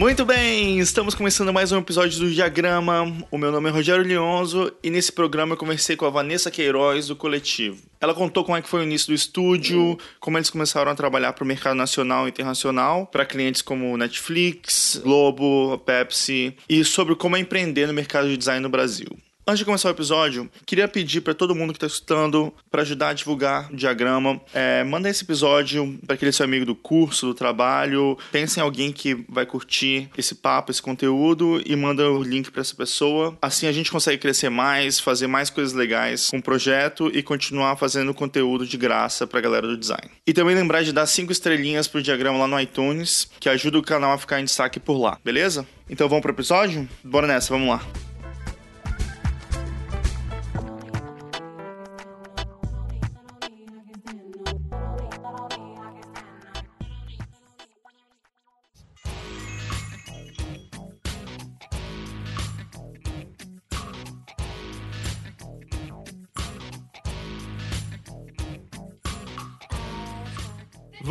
Muito bem, estamos começando mais um episódio do Diagrama. O meu nome é Rogério Lionzo e nesse programa eu conversei com a Vanessa Queiroz do Coletivo. Ela contou como é que foi o início do estúdio, como eles começaram a trabalhar para o mercado nacional e internacional, para clientes como Netflix, Globo, Pepsi, e sobre como é empreender no mercado de design no Brasil. Antes de começar o episódio, queria pedir para todo mundo que está escutando para ajudar a divulgar o diagrama, é, manda esse episódio para aquele seu amigo do curso, do trabalho, pense em alguém que vai curtir esse papo, esse conteúdo e manda o link para essa pessoa. Assim a gente consegue crescer mais, fazer mais coisas legais com o projeto e continuar fazendo conteúdo de graça para a galera do design. E também lembrar de dar cinco estrelinhas pro diagrama lá no iTunes, que ajuda o canal a ficar em destaque por lá, beleza? Então vamos pro episódio? Bora nessa, vamos lá.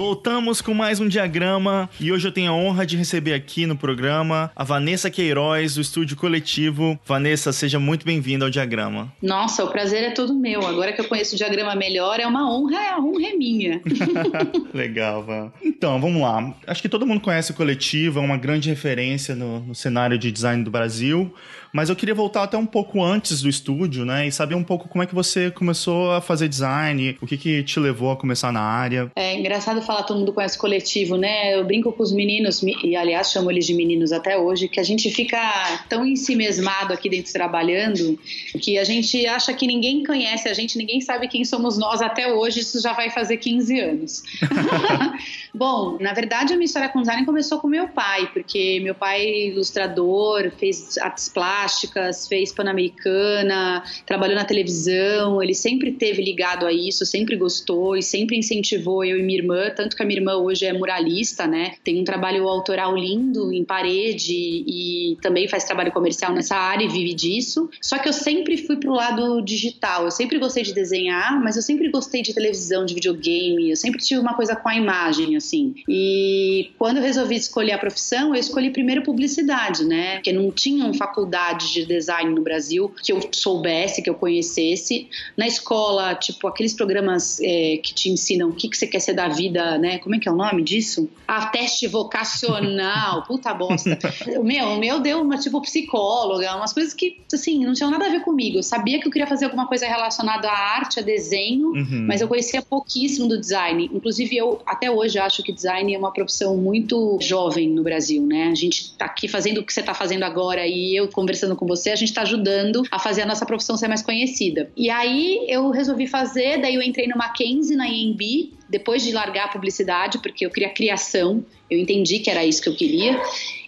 Voltamos com mais um diagrama e hoje eu tenho a honra de receber aqui no programa a Vanessa Queiroz, do Estúdio Coletivo. Vanessa, seja muito bem-vinda ao diagrama. Nossa, o prazer é todo meu. Agora que eu conheço o diagrama melhor, é uma honra, a honra é minha. Legal, Van. Então, vamos lá. Acho que todo mundo conhece o Coletivo, é uma grande referência no, no cenário de design do Brasil. Mas eu queria voltar até um pouco antes do estúdio, né? E saber um pouco como é que você começou a fazer design, o que, que te levou a começar na área. É engraçado falar, todo mundo conhece coletivo, né? Eu brinco com os meninos, e aliás chamo eles de meninos até hoje, que a gente fica tão em si mesmado aqui dentro trabalhando que a gente acha que ninguém conhece a gente, ninguém sabe quem somos nós até hoje, isso já vai fazer 15 anos. Bom, na verdade a minha história com design começou com meu pai, porque meu pai é ilustrador, fez artes plásticas, plásticas, fez Pan-Americana, trabalhou na televisão, ele sempre teve ligado a isso, sempre gostou e sempre incentivou eu e minha irmã, tanto que a minha irmã hoje é muralista, né? Tem um trabalho autoral lindo em parede e também faz trabalho comercial nessa área e vive disso. Só que eu sempre fui pro lado digital, eu sempre gostei de desenhar, mas eu sempre gostei de televisão, de videogame, eu sempre tive uma coisa com a imagem, assim. E quando eu resolvi escolher a profissão, eu escolhi primeiro publicidade, né? Porque não tinham faculdade faculdades de design no Brasil que eu soubesse, que eu conhecesse. Na escola, tipo, aqueles programas é, que te ensinam o que, que você quer ser da vida, né? Como é que é o nome disso? A teste vocacional, puta bosta. O meu, o meu deu uma, tipo, psicóloga, umas coisas que, assim, não tinham nada a ver comigo. Eu sabia que eu queria fazer alguma coisa relacionada à arte, a desenho, uhum. mas eu conhecia pouquíssimo do design. Inclusive, eu até hoje acho que design é uma profissão muito jovem no Brasil, né? A gente tá aqui fazendo o que você tá fazendo agora e eu conversando conversando com você, a gente está ajudando a fazer a nossa profissão ser mais conhecida. E aí eu resolvi fazer, daí eu entrei no Mackenzie, na EMB, depois de largar a publicidade, porque eu queria criação, eu entendi que era isso que eu queria.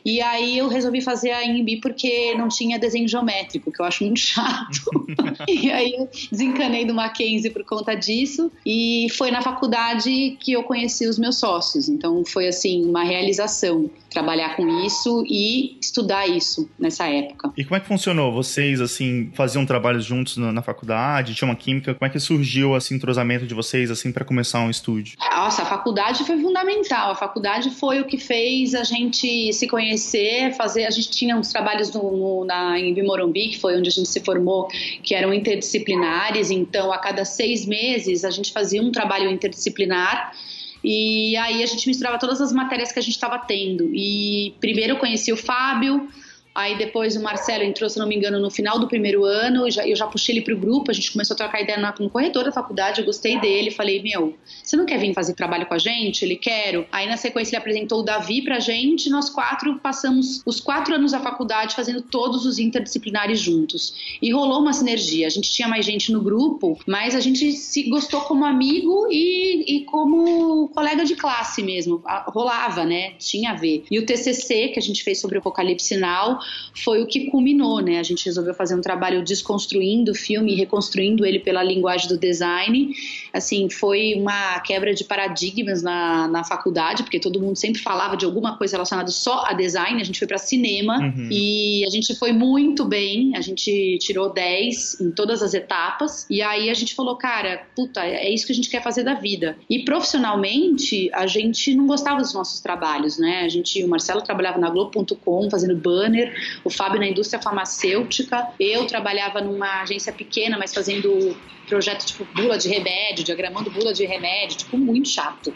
E aí eu resolvi fazer a IMB porque não tinha desenho geométrico, que eu acho muito chato. e aí eu desencanei do Mackenzie por conta disso. E foi na faculdade que eu conheci os meus sócios. Então foi assim, uma realização trabalhar com isso e estudar isso nessa época. E como é que funcionou? Vocês, assim, faziam trabalhos juntos na, na faculdade? Tinha uma química? Como é que surgiu, esse entrosamento de vocês, assim, para começar um estúdio? Nossa, a faculdade foi fundamental. A faculdade foi o que fez a gente se conhecer, fazer... A gente tinha uns trabalhos no, no, na, em Bimorumbi, que foi onde a gente se formou, que eram interdisciplinares. Então, a cada seis meses, a gente fazia um trabalho interdisciplinar e aí a gente misturava todas as matérias que a gente estava tendo. E primeiro eu conheci o Fábio, Aí depois o Marcelo entrou, se não me engano, no final do primeiro ano, eu já, eu já puxei ele pro grupo, a gente começou a trocar ideia no corredor da faculdade, eu gostei dele, falei, meu, você não quer vir fazer trabalho com a gente? Ele, quero. Aí na sequência ele apresentou o Davi pra gente, nós quatro passamos os quatro anos da faculdade fazendo todos os interdisciplinares juntos. E rolou uma sinergia, a gente tinha mais gente no grupo, mas a gente se gostou como amigo e, e como colega de classe mesmo, rolava, né? Tinha a ver. E o TCC, que a gente fez sobre o Apocalipse Sinal, foi o que culminou, né? A gente resolveu fazer um trabalho desconstruindo o filme e reconstruindo ele pela linguagem do design. Assim, foi uma quebra de paradigmas na, na faculdade, porque todo mundo sempre falava de alguma coisa relacionada só a design. A gente foi para cinema uhum. e a gente foi muito bem. A gente tirou 10 em todas as etapas. E aí a gente falou, cara, puta, é isso que a gente quer fazer da vida. E profissionalmente, a gente não gostava dos nossos trabalhos, né? A gente, o Marcelo trabalhava na Globo.com fazendo banner, o Fábio na indústria farmacêutica, eu trabalhava numa agência pequena, mas fazendo projeto tipo bula de remédio, diagramando bula de remédio, tipo muito chato.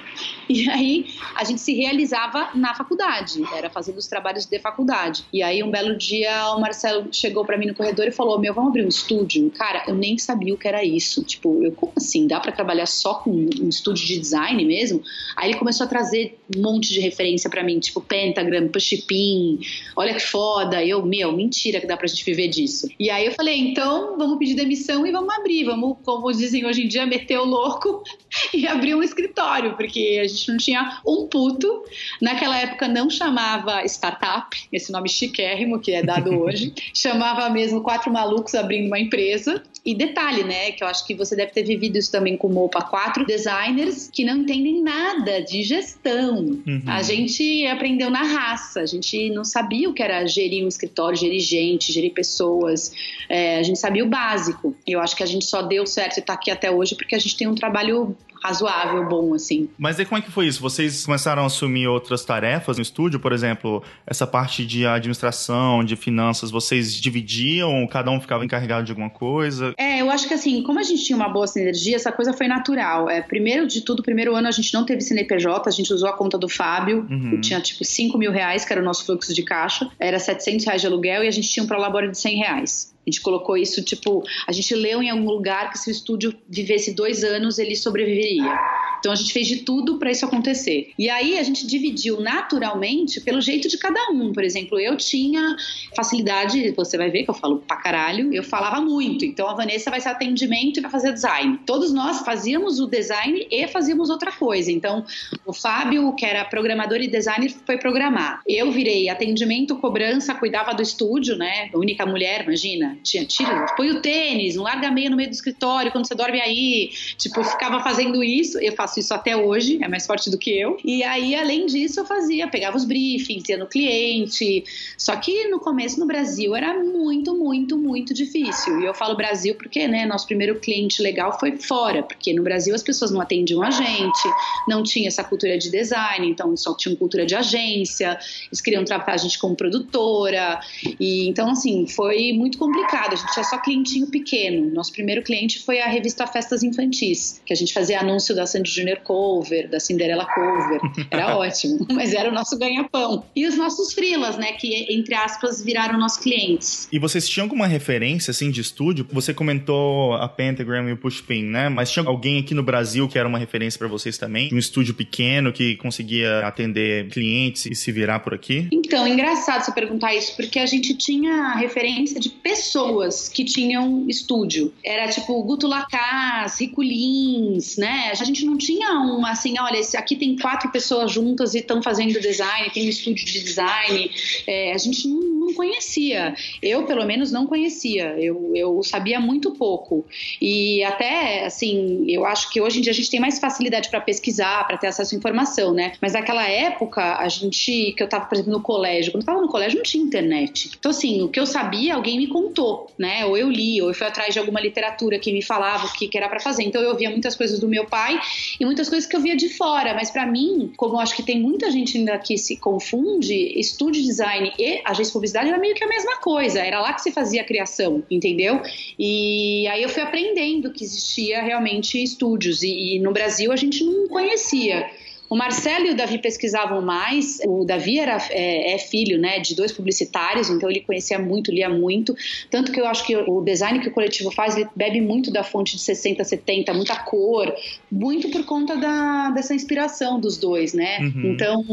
E aí a gente se realizava na faculdade, era fazendo os trabalhos de faculdade. E aí um belo dia o Marcelo chegou para mim no corredor e falou: "Meu, vamos abrir um estúdio?". Cara, eu nem sabia o que era isso. Tipo, eu como assim, dá para trabalhar só com um estúdio de design mesmo? Aí ele começou a trazer um monte de referência para mim, tipo Pentagram, Pushpin, olha que foda. Eu, meu, mentira que dá pra gente viver disso. E aí eu falei: "Então, vamos pedir demissão e vamos abrir, vamos como dizem hoje em dia, meter o louco e abrir um escritório, porque a gente não tinha um puto. Naquela época não chamava startup, esse nome chiquérrimo que é dado hoje, chamava mesmo quatro malucos abrindo uma empresa. E detalhe, né, que eu acho que você deve ter vivido isso também com o Mopa, quatro designers que não entendem nada de gestão. Uhum. A gente aprendeu na raça, a gente não sabia o que era gerir um escritório, gerir gente, gerir pessoas, é, a gente sabia o básico. Eu acho que a gente só deu certo e tá aqui até hoje porque a gente tem um trabalho razoável, bom, assim. Mas aí como é que foi isso? Vocês começaram a assumir outras tarefas no estúdio? Por exemplo, essa parte de administração, de finanças, vocês dividiam? Cada um ficava encarregado de alguma coisa? É, eu acho que assim, como a gente tinha uma boa sinergia, essa coisa foi natural. É, primeiro de tudo, primeiro ano a gente não teve CNPJ, a gente usou a conta do Fábio, uhum. tinha tipo 5 mil reais, que era o nosso fluxo de caixa, era 700 reais de aluguel e a gente tinha um prolabore de 100 reais. A gente colocou isso, tipo, a gente leu em algum lugar que se o estúdio vivesse dois anos, ele sobreviveria pandemia. Então a gente fez de tudo para isso acontecer. E aí a gente dividiu naturalmente pelo jeito de cada um. Por exemplo, eu tinha facilidade, você vai ver que eu falo pra caralho, eu falava muito. Então a Vanessa vai ser atendimento e vai fazer design. Todos nós fazíamos o design e fazíamos outra coisa. Então o Fábio, que era programador e designer, foi programar. Eu virei atendimento, cobrança, cuidava do estúdio, né? A única mulher, imagina tinha tira, põe o tênis, não larga meia no meio do escritório quando você dorme aí. Tipo, ficava fazendo isso, eu faço isso até hoje, é mais forte do que eu. E aí, além disso, eu fazia, pegava os briefings, ia no cliente. Só que no começo no Brasil era muito, muito, muito difícil. E eu falo Brasil porque, né, nosso primeiro cliente legal foi fora, porque no Brasil as pessoas não atendiam a gente, não tinha essa cultura de design, então só tinha cultura de agência, eles queriam tratar a gente como produtora. E então, assim, foi muito complicado complicado, a gente tinha só clientinho pequeno. Nosso primeiro cliente foi a revista Festas Infantis, que a gente fazia anúncio da Sandy Junior Cover, da Cinderela Cover. Era ótimo, mas era o nosso ganha-pão. E os nossos frilas, né, que entre aspas viraram nossos clientes. E vocês tinham alguma referência assim de estúdio? Você comentou a Pentagram e o Pushpin, né? Mas tinha alguém aqui no Brasil que era uma referência para vocês também? Um estúdio pequeno que conseguia atender clientes e se virar por aqui? Então, engraçado você perguntar isso, porque a gente tinha referência de pessoas que tinham estúdio. Era tipo Guto Lacaz, Riculins, né? A gente não tinha um assim, olha, aqui tem quatro pessoas juntas e estão fazendo design, tem um estúdio de design. É, a gente não, não, conhecia. Eu, pelo menos, não conhecia. Eu, eu sabia muito pouco. E até, assim, eu acho que hoje em dia a gente tem mais facilidade para pesquisar, para ter acesso à informação, né? Mas naquela época, a gente, que eu estava, por exemplo, no colégio, quando eu estava no colégio não tinha internet. Então, assim, o que eu sabia, alguém me contou né? Ou eu li, ou eu fui atrás de alguma literatura que me falava o que, que era para fazer. Então eu ouvia muitas coisas do meu pai e muitas coisas que eu via de fora. Mas para mim, como eu acho que tem muita gente ainda que se confunde, estúdio design e agência de publicidade era meio que a mesma coisa. Era lá que se fazia a criação, entendeu? E aí eu fui aprendendo que existia realmente estúdios e, e no Brasil a gente não conhecia. O Marcelo e o Davi pesquisavam mais. O Davi era, é, é, filho né, de dois publicitários, então ele conhecia muito, lia muito. Tanto que eu acho que o design que o coletivo faz, ele bebe muito da fonte de 60, 70, muita cor, muito por conta da, dessa inspiração dos dois, né? Uhum. Então,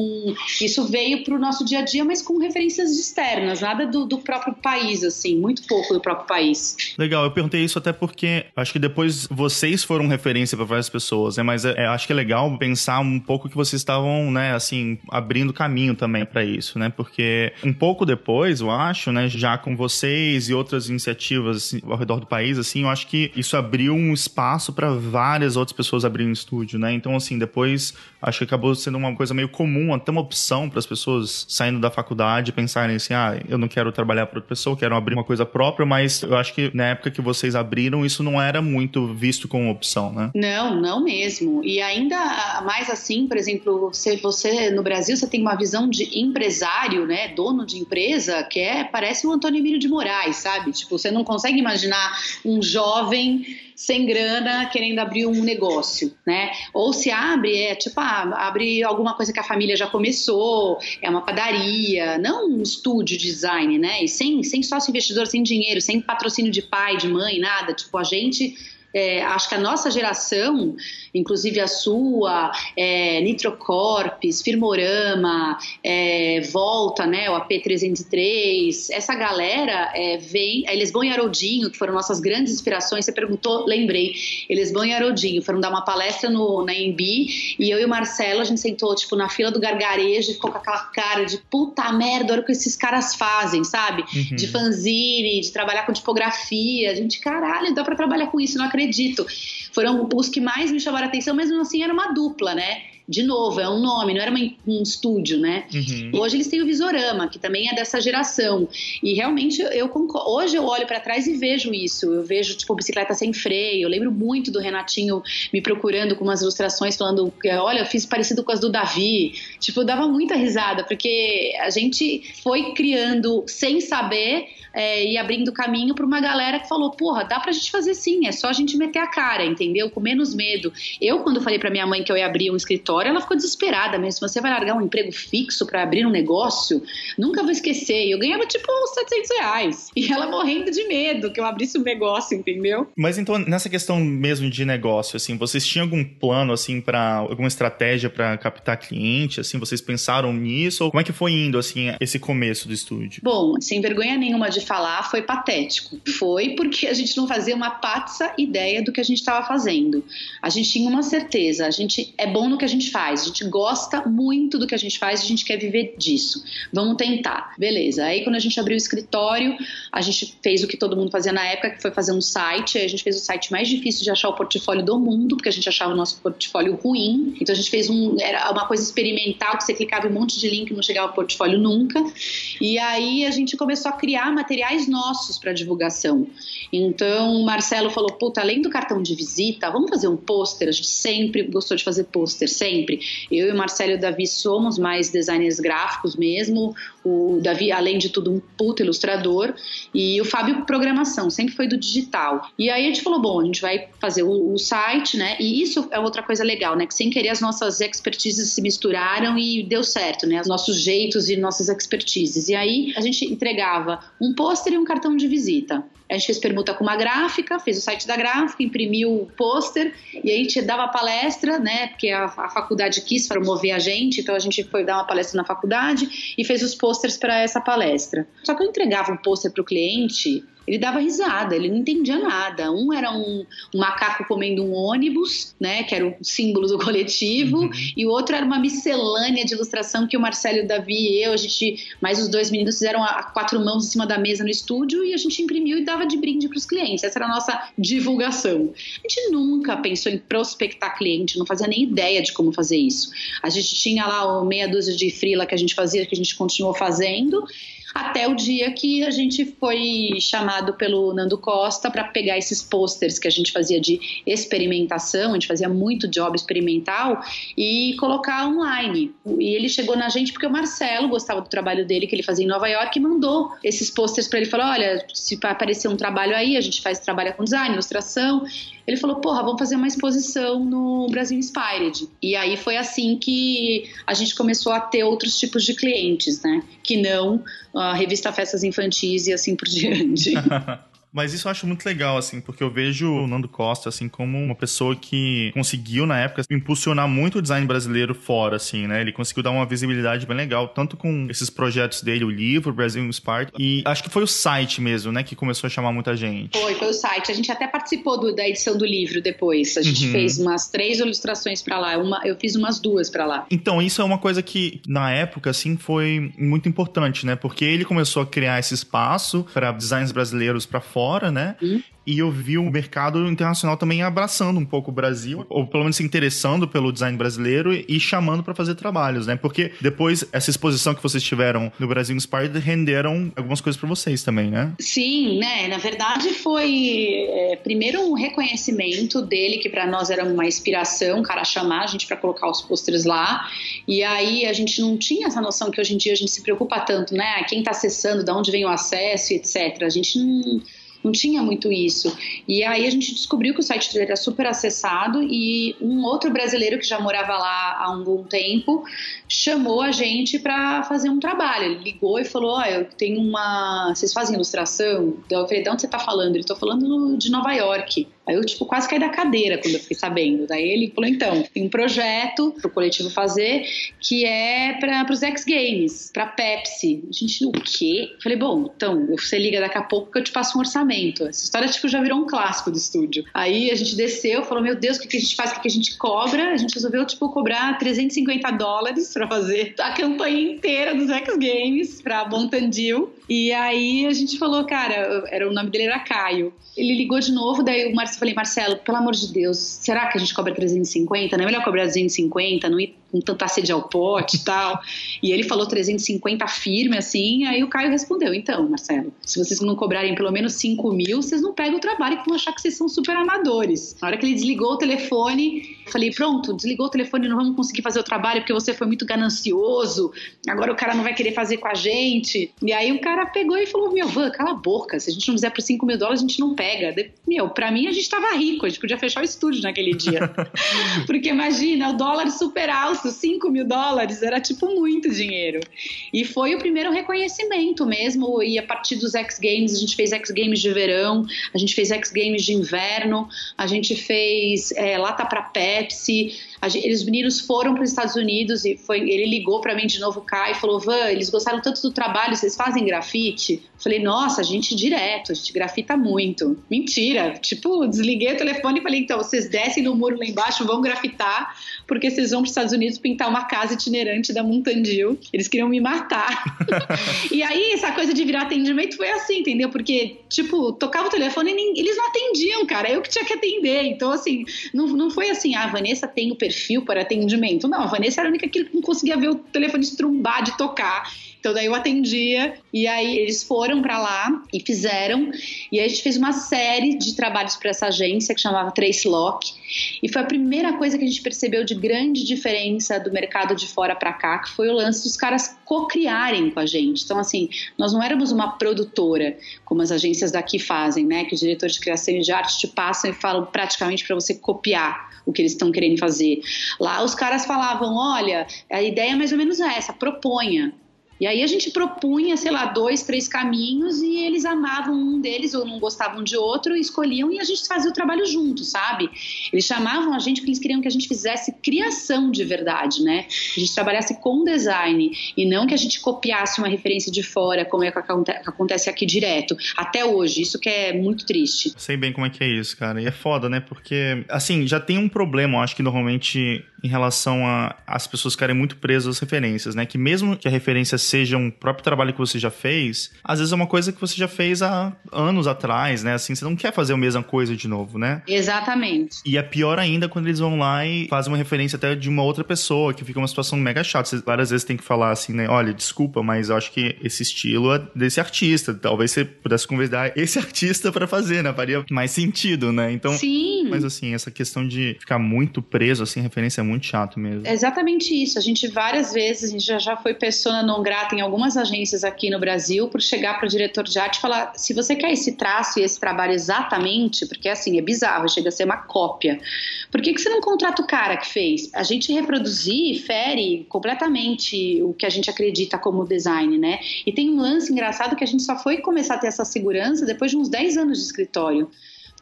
isso veio para o nosso dia a dia, mas com referências externas, nada do, do, próprio país, assim, muito pouco do próprio país. Legal, eu perguntei isso até porque acho que depois vocês foram referência para várias pessoas, né? Mas é, é, acho que é legal pensar um pouco pouco que vocês estavam, né, assim, abrindo caminho também para isso, né? Porque um pouco depois, eu acho, né, já com vocês e outras iniciativas assim, ao redor do país, assim, eu acho que isso abriu um espaço para várias outras pessoas abrirem estúdio, né? Então, assim, depois acho que acabou sendo uma coisa meio comum, até uma opção para as pessoas saindo da faculdade pensarem assim, ah, eu não quero trabalhar para outra pessoa, quero abrir uma coisa própria, mas eu acho que na época que vocês abriram, isso não era muito visto como opção, né? Não, não mesmo. E ainda mais assim, por exemplo, se você no Brasil você tem uma visão de empresário, né, dono de empresa, que é parece o Antônio Emílio de Moraes, sabe? Tipo, você não consegue imaginar um jovem sem grana querendo abrir um negócio, né? Ou se abre, é tipo, ah, abre alguma coisa que a família já começou, é uma padaria, não um estúdio de design, né? E sem, sem sócio investidor, sem dinheiro, sem patrocínio de pai, de mãe, nada. Tipo, a gente é, acho que a nossa geração, inclusive a sua, é, Nitrocorpes, Firmorama, é, Volta, né, o AP303, essa galera é, vem, a Elisbon e Haroldinho, que foram nossas grandes inspirações, você perguntou, lembrei, Elisbon e Haroldinho foram dar uma palestra no, na Embi e eu e o Marcelo, a gente sentou, tipo, na fila do gargarejo e ficou com aquela cara de puta merda, olha o que esses caras fazem, sabe? Uhum. De fanzine, de trabalhar com tipografia, a gente, caralho, dá pra trabalhar com isso, não acredito. Foram os que mais me chamaram a atenção, mesmo assim era uma dupla, né? de novo, é um nome, não era uma, um estúdio, né? Uhum. Hoje eles têm o Visorama, que também é dessa geração. E realmente eu concordo. Hoje eu olho para trás e vejo isso. Eu vejo, tipo, bicicleta sem freio. Eu lembro muito do Renatinho me procurando com umas ilustrações falando: olha, eu fiz parecido com as do Davi. Tipo, dava muita risada, porque a gente foi criando sem saber é, e abrindo caminho para uma galera que falou: porra, dá pra gente fazer sim, é só a gente meter a cara, entendeu? Com menos medo. Eu, quando falei para minha mãe que eu ia abrir um escritório, ela ficou desesperada mesmo. Você vai largar um emprego fixo para abrir um negócio, nunca vou esquecer. Eu ganhava tipo uns 700 reais. E ela morrendo de medo que eu abrisse um negócio, entendeu? Mas então, nessa questão mesmo de negócio, assim, vocês tinham algum plano, assim, para alguma estratégia para captar cliente? Assim, vocês pensaram nisso? Ou como é que foi indo, assim, esse começo do estúdio? Bom, sem vergonha nenhuma de falar, foi patético. Foi porque a gente não fazia uma patsa ideia do que a gente estava fazendo. A gente tinha uma certeza, a gente é bom no que a gente faz, a gente gosta muito do que a gente faz, a gente quer viver disso. Vamos tentar. Beleza. Aí quando a gente abriu o escritório, a gente fez o que todo mundo fazia na época, que foi fazer um site. Aí a gente fez o site mais difícil de achar o portfólio do mundo, porque a gente achava o nosso portfólio ruim. Então a gente fez um era uma coisa experimental que você clicava em um monte de link e não chegava ao portfólio nunca. E aí a gente começou a criar materiais nossos para divulgação. Então o Marcelo falou: "Puta, além do cartão de visita, vamos fazer um pôster". A gente sempre gostou de fazer pôster, sempre sempre. Eu e o Marcelo e o Davi somos mais designers gráficos mesmo. O Davi, além de tudo, um puto ilustrador. E o Fábio, programação, sempre foi do digital. E aí a gente falou: bom, a gente vai fazer o, o site, né? E isso é outra coisa legal, né? Que sem querer as nossas expertises se misturaram e deu certo, né? Os nossos jeitos e nossas expertises. E aí a gente entregava um pôster e um cartão de visita. A gente fez permuta com uma gráfica, fez o site da gráfica, imprimiu o pôster e aí a gente dava palestra, né? Porque a, a, faculdade quis promover a gente, então a gente foi dar uma palestra na faculdade e fez os posters para essa palestra. Só que eu entregava um pôster para o cliente ele dava risada, ele não entendia nada. Um era um, um, macaco comendo um ônibus, né, que era o símbolo do coletivo, uhum. e o outro era uma miscelânea de ilustração que o Marcelo, o Davi e eu, a gente, mais os dois meninos fizeram a, a quatro mãos em cima da mesa no estúdio e a gente imprimiu e dava de brinde para os clientes. Essa era a nossa divulgação. A gente nunca pensou em prospectar cliente, não fazia nem ideia de como fazer isso. A gente tinha lá o meia dúzia de frila que a gente fazia, que a gente continuou fazendo até o dia que a gente foi chamado pelo Nando Costa para pegar esses posters que a gente fazia de experimentação, a gente fazia muito job experimental e colocar online. E ele chegou na gente porque o Marcelo gostava do trabalho dele que ele fazia em Nova York e mandou esses posters para ele, falou: "Olha, se aparecer um trabalho aí, a gente faz trabalho com design, ilustração, ele falou, porra, vamos fazer uma exposição no Brasil Inspired. E aí foi assim que a gente começou a ter outros tipos de clientes, né? Que não a revista Festas Infantis e assim por diante. Mas isso eu acho muito legal, assim, porque eu vejo o Nando Costa, assim, como uma pessoa que conseguiu, na época, impulsionar muito o design brasileiro fora, assim, né? Ele conseguiu dar uma visibilidade bem legal, tanto com esses projetos dele, o livro, Brasil Inspired, e acho que foi o site mesmo, né, que começou a chamar muita gente. Foi, foi o site. A gente até participou do, da edição do livro depois. A gente uhum. fez umas três ilustrações para lá. Uma, eu fiz umas duas para lá. Então, isso é uma coisa que, na época, assim, foi muito importante, né? Porque ele começou a criar esse espaço para designs brasileiros para fora, né? Uhum e eu vi o mercado internacional também abraçando um pouco o Brasil, ou pelo menos se interessando pelo design brasileiro e chamando para fazer trabalhos, né? Porque depois essa exposição que vocês tiveram no Brasil Inspired renderam algumas coisas para vocês também, né? Sim, né? Na verdade foi é, primeiro um reconhecimento dele que para nós era uma inspiração, o cara chamar a gente para colocar os pôsteres lá. E aí a gente não tinha essa noção que hoje em dia a gente se preocupa tanto, né? Quem está acessando, de onde vem o acesso, etc. A gente não não tinha muito isso. E aí a gente descobriu que o site dele era super acessado e um outro brasileiro que já morava lá há um bom tempo chamou a gente para fazer um trabalho. Ele ligou e falou: oh, eu tenho uma. Vocês fazem ilustração? Eu falei: de onde você tá falando? Ele tô falando de Nova York. Aí eu, tipo, quase caí da cadeira quando eu fiquei sabendo. Daí ele falou: então, tem um projeto pro coletivo fazer que é para os X Games, pra Pepsi. A gente, o quê? Eu falei: bom, então, você liga daqui a pouco que eu te passo um orçamento. Essa história, tipo, já virou um clássico do estúdio. Aí a gente desceu, falou: meu Deus, o que, que a gente faz? O que, que a gente cobra? A gente resolveu, tipo, cobrar 350 dólares para fazer a campanha inteira dos X Games pra Montandil. E aí a gente falou, cara, era o nome dele era Caio. Ele ligou de novo, daí o Marcelo falei, Marcelo, pelo amor de Deus, será que a gente cobra 350? Não é melhor cobrar 250, não ir com tanta sede ao pote e tal. E ele falou 350 firme, assim. Aí o Caio respondeu: então, Marcelo, se vocês não cobrarem pelo menos 5 mil, vocês não pegam o trabalho e vão achar que vocês são super amadores. Na hora que ele desligou o telefone, falei: pronto, desligou o telefone, não vamos conseguir fazer o trabalho porque você foi muito ganancioso. Agora o cara não vai querer fazer com a gente. E aí o cara pegou e falou: meu, Van, cala a boca. Se a gente não fizer por 5 mil dólares, a gente não pega. Meu, pra mim a gente tava rico, a gente podia fechar o estúdio naquele dia. porque imagina, o dólar super alto 5 mil dólares era tipo muito dinheiro. E foi o primeiro reconhecimento mesmo. E a partir dos X Games, a gente fez X Games de verão, a gente fez X Games de inverno, a gente fez é, lata para Pepsi. Gente, os meninos foram para os Estados Unidos e foi, ele ligou para mim de novo cá e falou: Van, eles gostaram tanto do trabalho, vocês fazem grafite? Falei, nossa, a gente direto, a gente grafita muito. Mentira. Tipo, desliguei o telefone e falei, então, vocês descem no muro lá embaixo, vão grafitar, porque vocês vão para os Estados Unidos pintar uma casa itinerante da Montandil. Eles queriam me matar. e aí, essa coisa de virar atendimento foi assim, entendeu? Porque, tipo, tocava o telefone e nem, eles não atendiam, cara. Eu que tinha que atender. Então, assim, não, não foi assim, ah, a Vanessa tem o perfil para atendimento. Não, a Vanessa era a única que não conseguia ver o telefone estrumbar de tocar. Então daí eu atendia e aí eles foram para lá e fizeram. E aí a gente fez uma série de trabalhos para essa agência que chamava Trace Lock. E foi a primeira coisa que a gente percebeu de grande diferença do mercado de fora para cá, que foi o lance dos caras co-criarem com a gente. Então, assim, nós não éramos uma produtora, como as agências daqui fazem, né? Que os diretores de criação de arte te passam e falam praticamente para você copiar o que eles estão querendo fazer. Lá os caras falavam: olha, a ideia é mais ou menos essa, proponha. E aí a gente propunha, sei lá, dois, três caminhos e eles amavam um deles ou não gostavam de outro, escolhiam e a gente fazia o trabalho junto, sabe? Eles chamavam a gente porque eles queriam que a gente fizesse criação de verdade, né? A gente trabalhasse com design e não que a gente copiasse uma referência de fora, como é que acontece aqui direto. Até hoje, isso que é muito triste. Sei bem como é que é isso, cara. E é foda, né? Porque, assim, já tem um problema, eu acho que normalmente em relação a as pessoas ficarem muito presas às referências, né? Que mesmo que a referência seja um próprio trabalho que você já fez, às vezes é uma coisa que você já fez há anos atrás, né? Assim, você não quer fazer a mesma coisa de novo, né? Exatamente. E é pior ainda quando eles vão lá e fazem uma referência até de uma outra pessoa, que fica uma situação mega chata. Você várias vezes tem que falar assim, né? Olha, desculpa, mas eu acho que esse estilo é desse artista. Talvez você pudesse convidar esse artista para fazer, né? Faria mais sentido, né? Então. Sim. Mas assim, essa questão de ficar muito preso, assim, referência é muito chato mesmo. É exatamente isso. A gente várias vezes, a gente já, já foi persona não grata contrata em algumas agências aqui no Brasil por chegar para o diretor de arte e falar: se você quer esse traço e esse trabalho exatamente, porque assim, é bizarro, chega a ser uma cópia, por que, que você não contrata o cara que fez? A gente reproduzir fere completamente o que a gente acredita como design, né? E tem um lance engraçado que a gente só foi começar a ter essa segurança depois de uns 10 anos de escritório.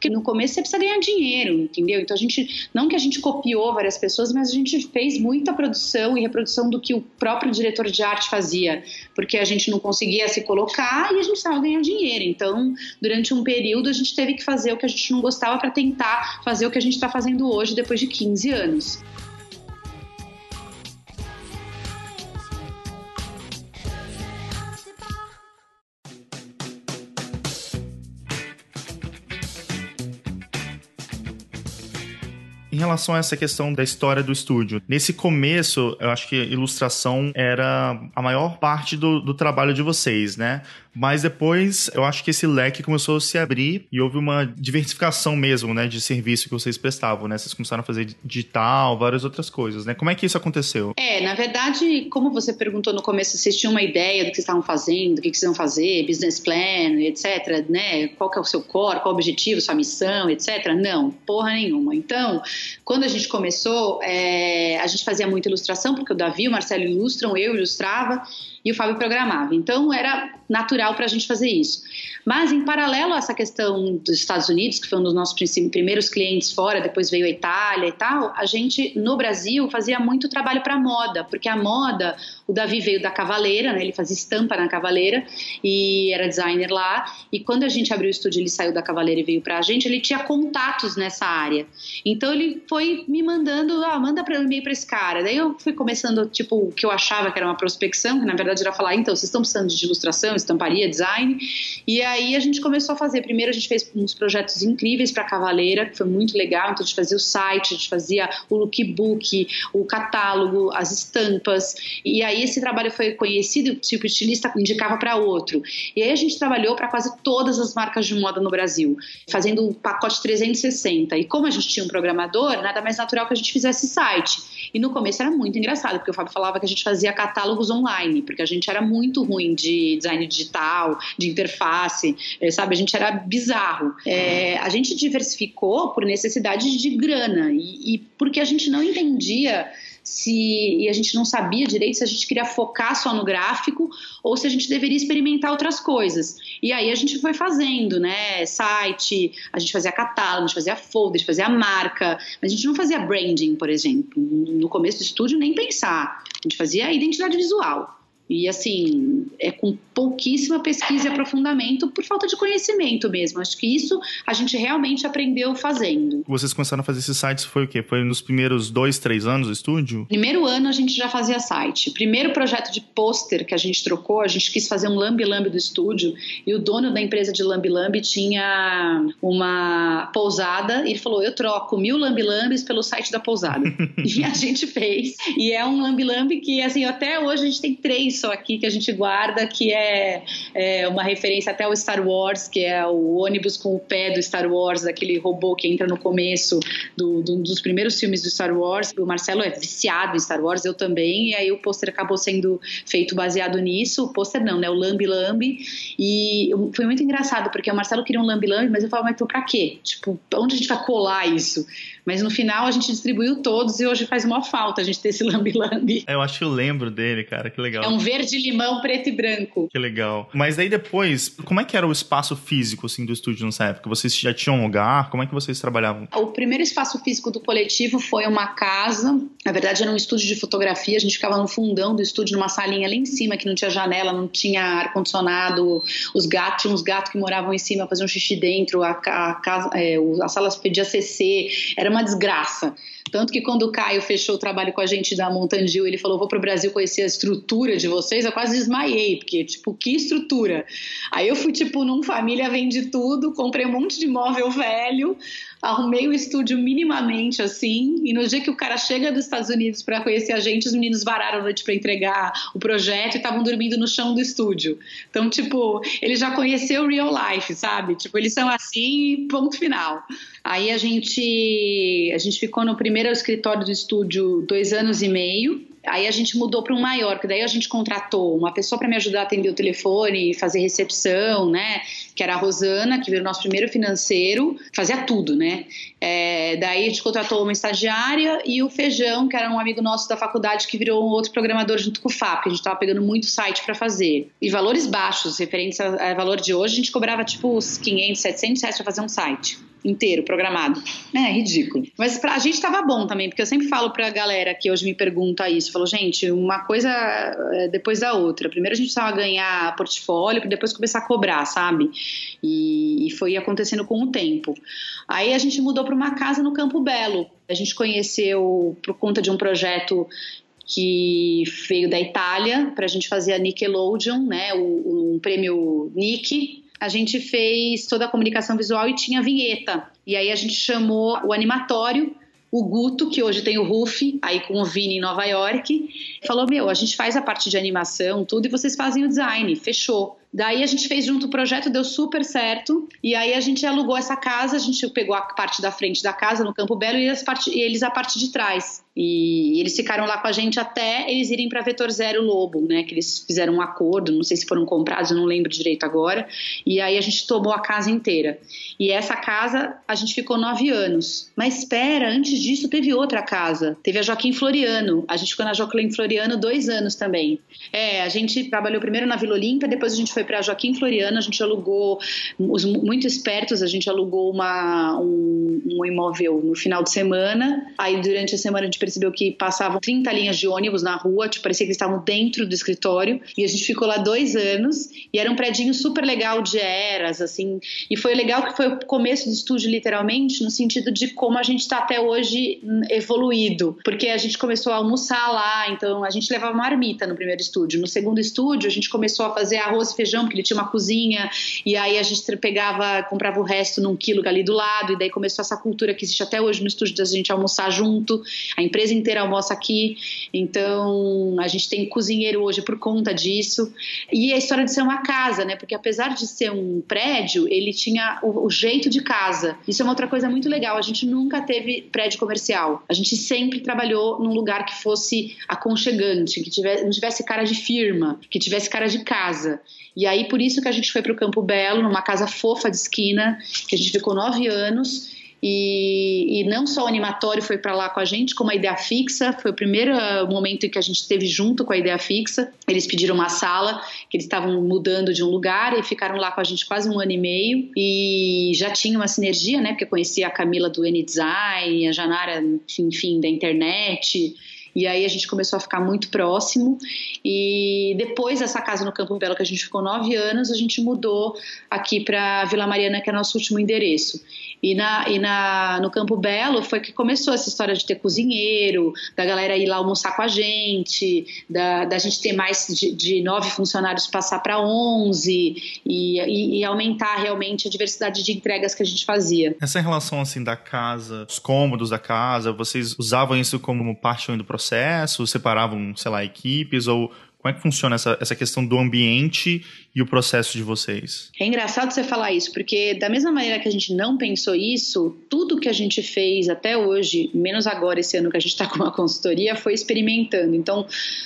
Porque no começo você precisa ganhar dinheiro, entendeu? Então a gente, não que a gente copiou várias pessoas, mas a gente fez muita produção e reprodução do que o próprio diretor de arte fazia, porque a gente não conseguia se colocar e a gente estava ganhando dinheiro. Então, durante um período, a gente teve que fazer o que a gente não gostava para tentar fazer o que a gente está fazendo hoje, depois de 15 anos. Relação a essa questão da história do estúdio, nesse começo, eu acho que ilustração era a maior parte do, do trabalho de vocês, né? Mas depois eu acho que esse leque começou a se abrir e houve uma diversificação mesmo, né, de serviço que vocês prestavam, né? Vocês começaram a fazer digital, várias outras coisas, né? Como é que isso aconteceu? É, na verdade, como você perguntou no começo, vocês tinham uma ideia do que estavam fazendo, do que vocês iam fazer, business plan, etc, né? Qual que é o seu core, qual o objetivo, sua missão, etc? Não, porra nenhuma. Então, quando a gente começou, é, a gente fazia muita ilustração, porque o Davi o Marcelo ilustram, eu ilustrava, e o Fábio programava. Então era natural para a gente fazer isso. Mas em paralelo a essa questão dos Estados Unidos, que foi um dos nossos primeiros clientes fora, depois veio a Itália e tal, a gente no Brasil fazia muito trabalho para moda, porque a moda, o Davi veio da Cavaleira, né? Ele fazia estampa na Cavaleira e era designer lá. E quando a gente abriu o estúdio, ele saiu da Cavaleira e veio para a gente, ele tinha contatos nessa área. Então ele foi me mandando, ah, manda para e-mail para esse cara. Daí eu fui começando tipo o que eu achava que era uma prospecção, que na verdade verdade era falar, então, vocês estão precisando de ilustração, estamparia, design. E aí a gente começou a fazer. Primeiro a gente fez uns projetos incríveis para Cavaleira, que foi muito legal. Então a gente fazia o site, a gente fazia o lookbook, o catálogo, as estampas. E aí esse trabalho foi conhecido e o tipo estilista indicava para outro. E aí a gente trabalhou para quase todas as marcas de moda no Brasil, fazendo um pacote 360. E como a gente tinha um programador, nada mais natural que a gente fizesse site. E no começo era muito engraçado, porque o Fábio falava que a gente fazia catálogos online, porque a gente era muito ruim de design digital, de interface, é, sabe? A gente era bizarro. É, a gente diversificou por necessidade de grana e, e porque a gente não entendia se e a gente não sabia direito se a gente queria focar só no gráfico ou se a gente deveria experimentar outras coisas. E aí a gente foi fazendo, né? Site, a gente fazia catálogo, a gente fazia folder, a gente fazia marca, mas a gente não fazia branding, por exemplo. No começo do estúdio, nem pensar. A gente fazia identidade visual. E assim, é com pouquíssima pesquisa e aprofundamento por falta de conhecimento mesmo. Acho que isso a gente realmente aprendeu fazendo. Vocês começaram a fazer esses sites foi o quê? Foi nos primeiros dois, três anos do estúdio? Primeiro ano a gente já fazia site. Primeiro projeto de pôster que a gente trocou, a gente quis fazer um lambi lambi do estúdio e o dono da empresa de lambi lambi tinha uma pousada e ele falou: eu troco mil lambi lambis pelo site da pousada. e a gente fez. E é um lambi lambi que assim até hoje a gente tem três só aqui que a gente guarda, que é, é, uma referência até ao Star Wars, que é o ônibus com o pé do Star Wars, daquele robô que entra no começo do, do, dos primeiros filmes do Star Wars. O Marcelo é viciado em Star Wars, eu também, e aí o pôster acabou sendo feito baseado nisso. O pôster não, né? O Lambi Lambi. E foi muito engraçado, porque o Marcelo queria um Lambi Lambi, mas eu falava, mas então pra quê? Tipo, onde a gente vai colar isso? Mas no final a gente distribuiu todos e hoje faz uma falta a gente ter esse lambi-lambi. É, eu acho que eu lembro dele, cara, que legal. É um verde-limão preto e branco. Que legal. Mas aí depois, como é que era o espaço físico, assim, do estúdio nessa época? Vocês já tinham um lugar? Como é que vocês trabalhavam? O primeiro espaço físico do coletivo foi uma casa, na verdade era um estúdio de fotografia, a gente ficava no fundão do estúdio, numa salinha lá em cima, que não tinha janela, não tinha ar-condicionado, os gatos, tinha uns gatos que moravam em cima, faziam xixi dentro, a, a, casa, é, a sala pedia CC, era uma desgraça. Tanto que quando o Caio fechou o trabalho com a gente da Montandil, ele falou: vou pro Brasil conhecer a estrutura de vocês, eu quase desmaiei, porque, tipo, que estrutura? Aí eu fui, tipo, num família vende tudo, comprei um monte de móvel velho, arrumei o estúdio minimamente assim, e no dia que o cara chega dos Estados Unidos para conhecer a gente, os meninos vararam a noite para entregar o projeto e estavam dormindo no chão do estúdio. Então, tipo, ele já conheceu o real life, sabe? Tipo, eles são assim, ponto final. Aí a gente a gente ficou no primeiro escritório do estúdio dois anos e meio Aí a gente mudou para um maior, que daí a gente contratou uma pessoa para me ajudar a atender o telefone, fazer recepção, né? Que era a Rosana, que o nosso primeiro financeiro, fazia tudo, né? É, daí a gente contratou uma estagiária e o Feijão, que era um amigo nosso da faculdade que virou um outro programador junto com o FAP, que a gente estava pegando muito site para fazer. E valores baixos, referentes ao valor de hoje, a gente cobrava tipo uns 500, 700 reais para fazer um site inteiro programado. É, ridículo. Mas pra gente tava bom também, porque eu sempre falo pra galera que hoje me pergunta isso, falo, gente, uma coisa é, depois da outra. Primeiro a gente precisava ganhar portfólio, depois começar a cobrar, sabe? E, e foi acontecendo com o tempo. Aí a gente mudou para uma casa no Campo Belo. A gente conheceu por conta de um projeto que veio da Itália para a gente fazer a Nickelodeon, né, um prêmio Nick a gente fez toda a comunicação visual e tinha vinheta. E aí a gente chamou o animatório o Guto, que hoje tem o Ruf, aí com o Vini em Nova York, falou: Meu, a gente faz a parte de animação, tudo, e vocês fazem o design. Fechou. Daí a gente fez junto o projeto, deu super certo. E aí a gente alugou essa casa, a gente pegou a parte da frente da casa, no Campo Belo, e e eles a parte de trás. E eles ficaram lá com a gente até eles irem para Vetor Zero Lobo, né? Que eles fizeram um acordo, não sei se foram comprados, eu não lembro direito agora. E aí a gente tomou a casa inteira. E essa casa a gente ficou nove anos. Mas espera, antes disso teve outra casa. Teve a Joaquim Floriano. A gente ficou na Joaquim Floriano dois anos também. É, a gente trabalhou primeiro na Vila Olímpia, depois a gente foi para Joaquim Floriano. A gente alugou, os muito espertos, a gente alugou uma, um, um imóvel no final de semana. Aí durante a semana gente percebeu que passavam 30 linhas de ônibus na rua, tipo, parecia que eles estavam dentro do escritório. E a gente ficou lá dois anos. E era um predinho super legal de eras, assim. E foi legal que foi o começo do estúdio, literalmente, no sentido de como a gente está até hoje evoluído. Porque a gente começou a almoçar lá, então a gente levava uma marmita no primeiro estúdio. No segundo estúdio, a gente começou a fazer arroz e feijão, porque ele tinha uma cozinha. E aí a gente pegava, comprava o resto num quilo ali do lado. E daí começou essa cultura que existe até hoje no estúdio da gente almoçar junto. A empresa inteira almoça aqui, então a gente tem cozinheiro hoje por conta disso. E a história de ser uma casa, né? Porque apesar de ser um prédio, ele tinha o, o jeito de casa. Isso é uma outra coisa muito legal. A gente nunca teve prédio comercial. A gente sempre trabalhou num lugar que fosse aconchegante, que tivesse, não tivesse cara de firma, que tivesse cara de casa. E aí, por isso que a gente foi para o Campo Belo, numa casa fofa de esquina, que a gente ficou nove anos e, e, não só o animatório foi para lá com a gente, como a ideia fixa. Foi o primeiro ah, momento em que a gente esteve junto com a ideia fixa. Eles pediram uma sala, que eles estavam mudando de um lugar e ficaram lá com a gente quase um ano e meio. E já tinha uma sinergia, né? Porque conhecia a Camila do N-Design, a Janara, enfim, da internet. E aí a gente começou a ficar muito próximo. E depois dessa casa no Campo Belo, que a gente ficou nove anos, a gente mudou aqui para Vila Mariana, que é nosso último endereço. E, na, e na, no Campo Belo foi que começou essa história de ter cozinheiro, da galera ir lá almoçar com a gente, da, da gente ter mais de, de nove funcionários passar para onze e, e, e, aumentar realmente a diversidade de entregas que a gente fazia. Essa relação assim da casa, os cômodos da casa, vocês usavam isso como parte do processo, separavam, sei lá, equipes ou como é que funciona essa, essa questão do ambiente e o processo de vocês? É engraçado você falar isso, porque da mesma maneira que a gente não pensou isso, tudo que a gente fez até hoje, menos agora esse ano que a gente está com a consultoria, foi experimentando. Então,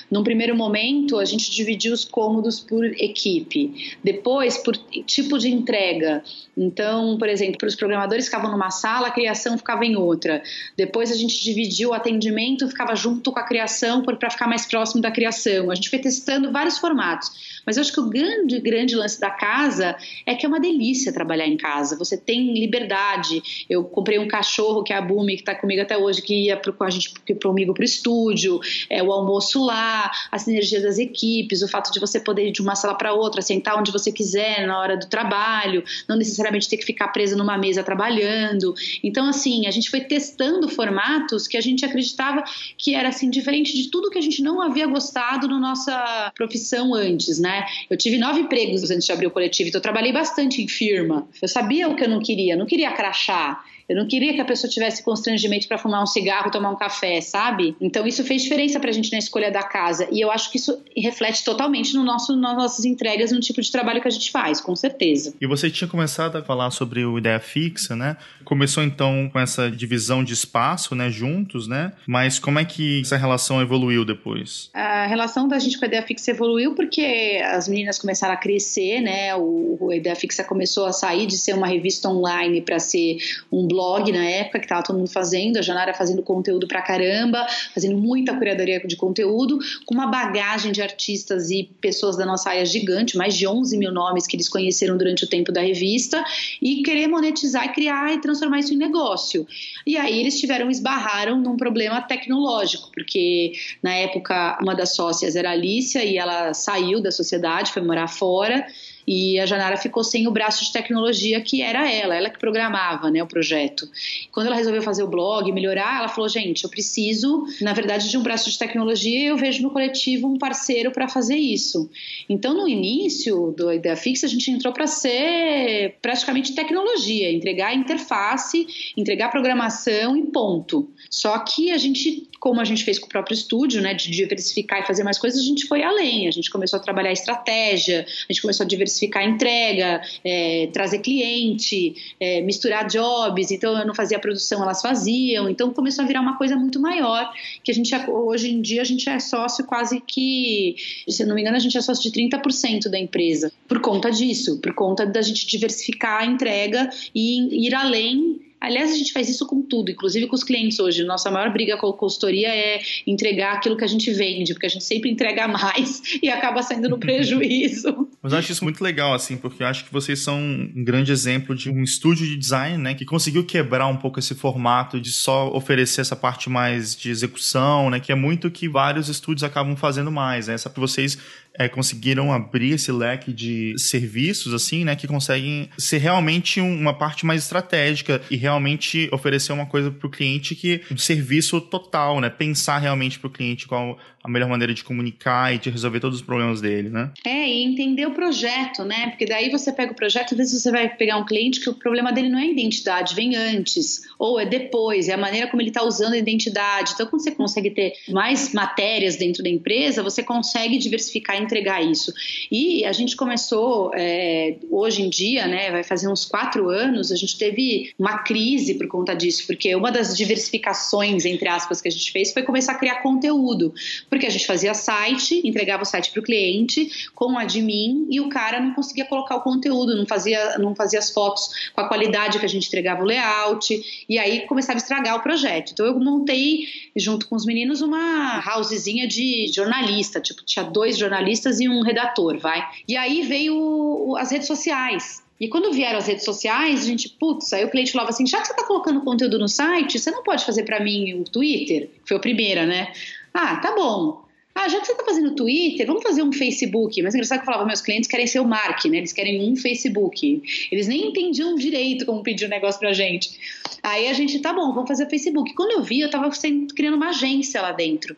num primeiro momento, a gente dividiu os cômodos por equipe, depois por tipo de entrega. Então, por exemplo, para os programadores ficavam numa sala, a criação ficava em outra. Depois a gente dividiu o atendimento, ficava junto com a criação para ficar mais próximo da criação. A gente foi testando vários formatos. Mas eu acho que o grande, grande lance da casa é que é uma delícia trabalhar em casa. Você tem liberdade. Eu comprei um cachorro, que é a Bumi, que está comigo até hoje, que ia com a gente comigo para o estúdio, é, o almoço lá, a sinergia das equipes, o fato de você poder ir de uma sala para outra, sentar onde você quiser na hora do trabalho, não necessariamente ter que ficar presa numa mesa trabalhando. Então, assim, a gente foi testando formatos que a gente acreditava que era assim diferente de tudo que a gente não havia gostado na nossa profissão antes, né? Eu tive nove empregos antes de abrir o coletivo, então eu trabalhei bastante em firma. Eu sabia o que eu não queria, não queria crachá. Eu não queria que a pessoa tivesse constrangimento para fumar um cigarro, tomar um café, sabe? Então isso fez diferença para a gente na escolha da casa e eu acho que isso reflete totalmente no nosso, nas nossas entregas, no tipo de trabalho que a gente faz, com certeza. E você tinha começado a falar sobre o ideia fixa, né? Começou então com essa divisão de espaço, né, juntos, né? Mas como é que essa relação evoluiu depois? A relação da gente com a ideia fixa evoluiu porque as meninas começaram a crescer, né? O, o ideia fixa começou a sair de ser uma revista online para ser um blog na época que tava todo mundo fazendo, a Janara fazendo conteúdo pra caramba, fazendo muita curadoria de conteúdo, com uma bagagem de artistas e pessoas da nossa área gigante, mais de 11 mil nomes que eles conheceram durante o tempo da revista, e querer monetizar e criar e transformar isso em negócio. E aí eles tiveram, esbarraram num problema tecnológico, porque na época uma das sócias era a Alicia e ela saiu da sociedade, foi morar fora e a Janara ficou sem o braço de tecnologia que era ela, ela que programava né, o projeto. Quando ela resolveu fazer o blog, melhorar, ela falou: gente, eu preciso, na verdade, de um braço de tecnologia e eu vejo no coletivo um parceiro para fazer isso. Então, no início do Ideia Fixa, a gente entrou para ser praticamente tecnologia, entregar interface, entregar programação e ponto. Só que a gente, como a gente fez com o próprio estúdio, né, de diversificar e fazer mais coisas, a gente foi além. A gente começou a trabalhar estratégia, a gente começou a diversificar a entrega, é, trazer cliente, é, misturar jobs. Então eu não fazia produção, elas faziam. Então começou a virar uma coisa muito maior, que a gente hoje em dia a gente é sócio quase que, se não me engano, a gente é sócio de 30% da empresa. Por conta disso, por conta da gente diversificar a entrega e ir além Aliás, a gente faz isso com tudo, inclusive com os clientes hoje. Nossa maior briga com a consultoria é entregar aquilo que a gente vende, porque a gente sempre entrega mais e acaba saindo no prejuízo. Mas eu acho isso muito legal, assim, porque eu acho que vocês são um grande exemplo de um estúdio de design, né, que conseguiu quebrar um pouco esse formato de só oferecer essa parte mais de execução, né, que é muito que vários estúdios acabam fazendo mais, né? Vocês é, conseguiram abrir esse leque de serviços, assim, né, que conseguem ser realmente uma parte mais estratégica e realmente oferecer uma coisa para o cliente que um serviço total, né, pensar realmente para o cliente qual a melhor maneira de comunicar e de resolver todos os problemas dele, né? É, e entender o projeto, né? Porque daí você pega o projeto, às vezes você vai pegar um cliente que o problema dele não é a identidade, vem antes, ou é depois, é a maneira como ele está usando a identidade. Então, quando você consegue ter mais matérias dentro da empresa, você consegue diversificar e entregar isso. E a gente começou, é, hoje em dia, né, vai fazer uns quatro anos, a gente teve uma crise por conta disso, porque uma das diversificações, entre aspas, que a gente fez foi começar a criar conteúdo porque a gente fazia site, entregava o site para o cliente com o admin e o cara não conseguia colocar o conteúdo, não fazia, não fazia as fotos com a qualidade que a gente entregava o layout, e aí começava a estragar o projeto. Então eu montei, junto com os meninos, uma housezinha de jornalista, tipo, tinha dois jornalistas e um redator, vai. E aí veio as redes sociais. E quando vieram as redes sociais, a gente, putz, aí o cliente falava assim: já que você está colocando conteúdo no site, você não pode fazer para mim o Twitter? Foi a primeira, né? Ah, tá bom. Ah, já que você está fazendo Twitter, vamos fazer um Facebook. Mas é engraçado que eu falava, meus clientes querem ser o Mark, né? Eles querem um Facebook. Eles nem entendiam direito como pedir o um negócio pra gente. Aí a gente, tá bom, vamos fazer Facebook. Quando eu vi, eu estava criando uma agência lá dentro.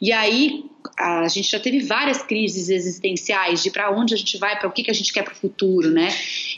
E aí a gente já teve várias crises existenciais de para onde a gente vai, para o que, que a gente quer para o futuro, né?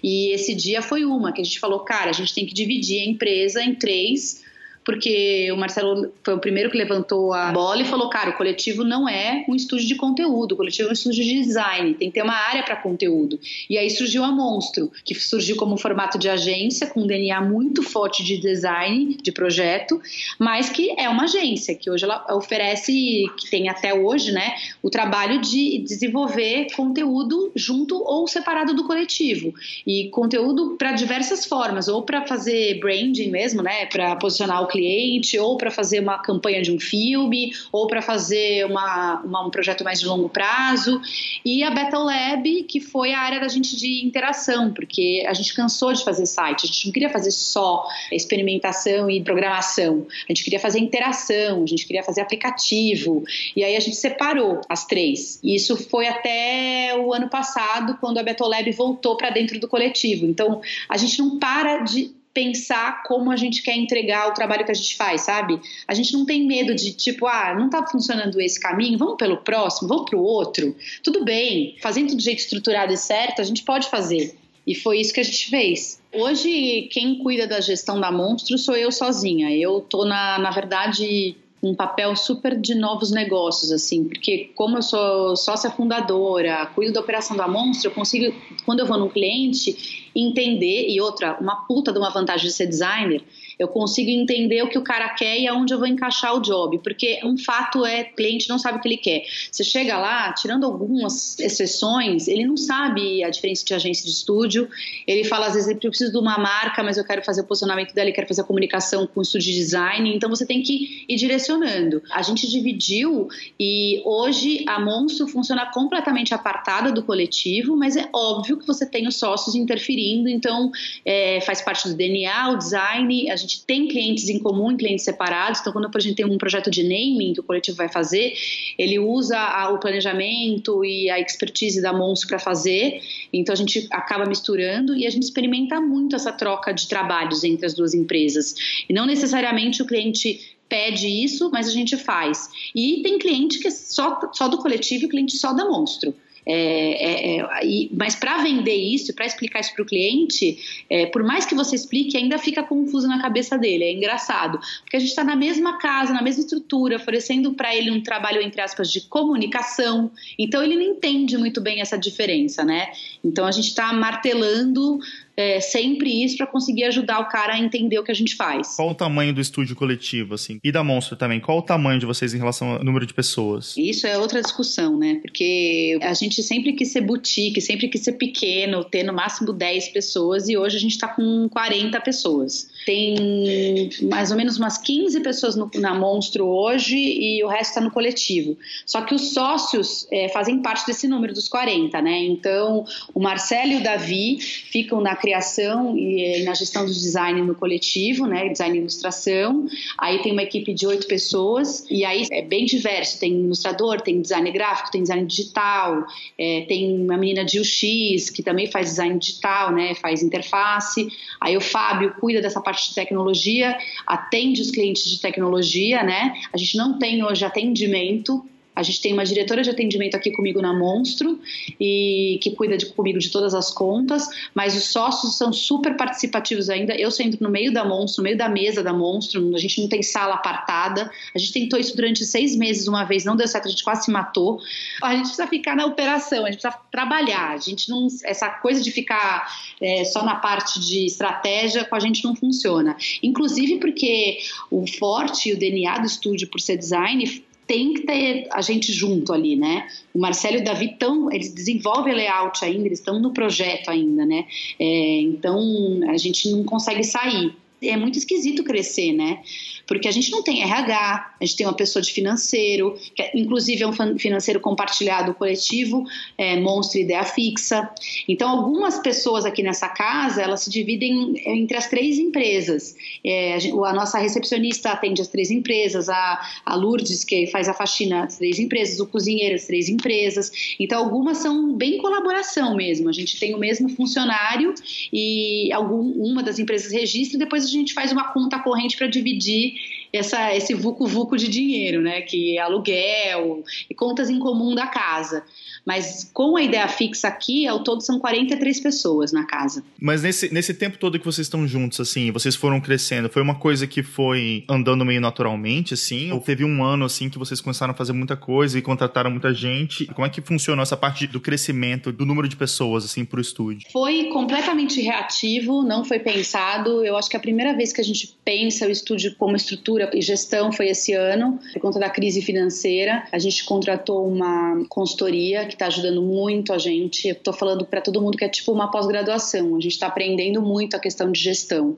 E esse dia foi uma que a gente falou, cara, a gente tem que dividir a empresa em três porque o Marcelo foi o primeiro que levantou a bola e falou: cara, o coletivo não é um estúdio de conteúdo, o coletivo é um estúdio de design, tem que ter uma área para conteúdo. E aí surgiu a Monstro, que surgiu como formato de agência, com um DNA muito forte de design, de projeto, mas que é uma agência, que hoje ela oferece, que tem até hoje, né, o trabalho de desenvolver conteúdo junto ou separado do coletivo. E conteúdo para diversas formas, ou para fazer branding mesmo, né, para posicionar o cliente, ou para fazer uma campanha de um filme, ou para fazer uma, uma, um projeto mais de longo prazo. E a Battle Lab, que foi a área da gente de interação, porque a gente cansou de fazer site, a gente não queria fazer só experimentação e programação, a gente queria fazer interação, a gente queria fazer aplicativo. E aí a gente separou as três. E isso foi até o ano passado, quando a Battle Lab voltou para dentro do coletivo. Então a gente não para de pensar como a gente quer entregar o trabalho que a gente faz, sabe? A gente não tem medo de tipo, ah, não tá funcionando esse caminho, vamos pelo próximo, vamos pro outro. Tudo bem, fazendo do jeito estruturado e certo, a gente pode fazer. E foi isso que a gente fez. Hoje, quem cuida da gestão da Monstro sou eu sozinha. Eu tô, na, na verdade, um papel super de novos negócios, assim, porque como eu sou sócia fundadora, cuido da operação da Monstro, eu consigo, quando eu vou num cliente, entender, e outra, uma puta de uma vantagem de ser designer, eu consigo entender o que o cara quer e aonde eu vou encaixar o job, porque um fato é, cliente não sabe o que ele quer. Você chega lá, tirando algumas exceções, ele não sabe a diferença de agência de estúdio, ele fala às vezes, eu preciso de uma marca, mas eu quero fazer o posicionamento dela, eu quero fazer a comunicação com o estúdio de design, então você tem que ir direcionando. A gente dividiu e hoje a Monstro funciona completamente apartada do coletivo, mas é óbvio que você tem os sócios interferindo, então é, faz parte do DNA, o design, a gente gente tem clientes em comum e clientes separados. Então, quando a gente tem um projeto de naming que o coletivo vai fazer, ele usa a, o planejamento e a expertise da Monstro para fazer. Então, a gente acaba misturando e a gente experimenta muito essa troca de trabalhos entre as duas empresas. E não necessariamente o cliente pede isso, mas a gente faz. E tem cliente que é só, só do coletivo e cliente só da Monstro. É, é, é, mas para vender isso, para explicar isso para o cliente, é, por mais que você explique, ainda fica confuso na cabeça dele. É engraçado, porque a gente está na mesma casa, na mesma estrutura, oferecendo para ele um trabalho entre aspas de comunicação. Então ele não entende muito bem essa diferença, né? Então a gente está martelando é, sempre isso para conseguir ajudar o cara a entender o que a gente faz. Qual o tamanho do estúdio coletivo, assim? E da Monstro também? Qual o tamanho de vocês em relação ao número de pessoas? Isso é outra discussão, né? Porque a gente sempre quis ser boutique, sempre quis ser pequeno, ter no máximo 10 pessoas e hoje a gente está com 40 pessoas. Tem mais ou menos umas 15 pessoas no, na Monstro hoje e o resto está no coletivo. Só que os sócios é, fazem parte desse número dos 40, né? Então, o Marcelo e o Davi ficam na criação e na gestão do design no coletivo, né, design e ilustração. Aí tem uma equipe de oito pessoas e aí é bem diverso. Tem ilustrador, tem design gráfico, tem design digital, é, tem uma menina de UX que também faz design digital, né, faz interface. Aí o Fábio cuida dessa parte de tecnologia, atende os clientes de tecnologia, né. A gente não tem hoje atendimento a gente tem uma diretora de atendimento aqui comigo na Monstro e que cuida de, comigo de todas as contas, mas os sócios são super participativos ainda. Eu sento no meio da Monstro, no meio da mesa da Monstro, a gente não tem sala apartada. A gente tentou isso durante seis meses uma vez, não deu certo, a gente quase se matou. A gente precisa ficar na operação, a gente precisa trabalhar. A gente não, essa coisa de ficar é, só na parte de estratégia com a gente não funciona. Inclusive porque o forte e o DNA do estúdio por ser design tem que ter a gente junto ali, né? O Marcelo e o Davi estão, eles desenvolvem layout ainda, eles estão no projeto ainda, né? É, então a gente não consegue sair é muito esquisito crescer, né? Porque a gente não tem RH, a gente tem uma pessoa de financeiro, que é, inclusive é um financeiro compartilhado coletivo, é, monstro ideia fixa. Então, algumas pessoas aqui nessa casa, elas se dividem entre as três empresas. É, a, nossa recepcionista atende as três empresas, a, a Lourdes, que faz a faxina, as três empresas, o cozinheiro, as três empresas. Então, algumas são bem colaboração mesmo. A gente tem o mesmo funcionário e algum, uma das empresas registra e depois a gente faz uma conta corrente para dividir essa, esse vucu-vucu de dinheiro, né? Que é aluguel e contas em comum da casa. Mas com a ideia fixa aqui, ao todo são 43 pessoas na casa. Mas nesse, nesse tempo todo que vocês estão juntos, assim, vocês foram crescendo, foi uma coisa que foi andando meio naturalmente, assim? Ou teve um ano, assim, que vocês começaram a fazer muita coisa e contrataram muita gente? Como é que funcionou essa parte do crescimento, do número de pessoas, assim, pro estúdio? Foi completamente reativo, não foi pensado. Eu acho que a primeira vez que a gente pensa o estúdio como estrutura e gestão foi esse ano, por conta da crise financeira. A gente contratou uma consultoria que está ajudando muito a gente. Estou falando para todo mundo que é tipo uma pós-graduação. A gente está aprendendo muito a questão de gestão.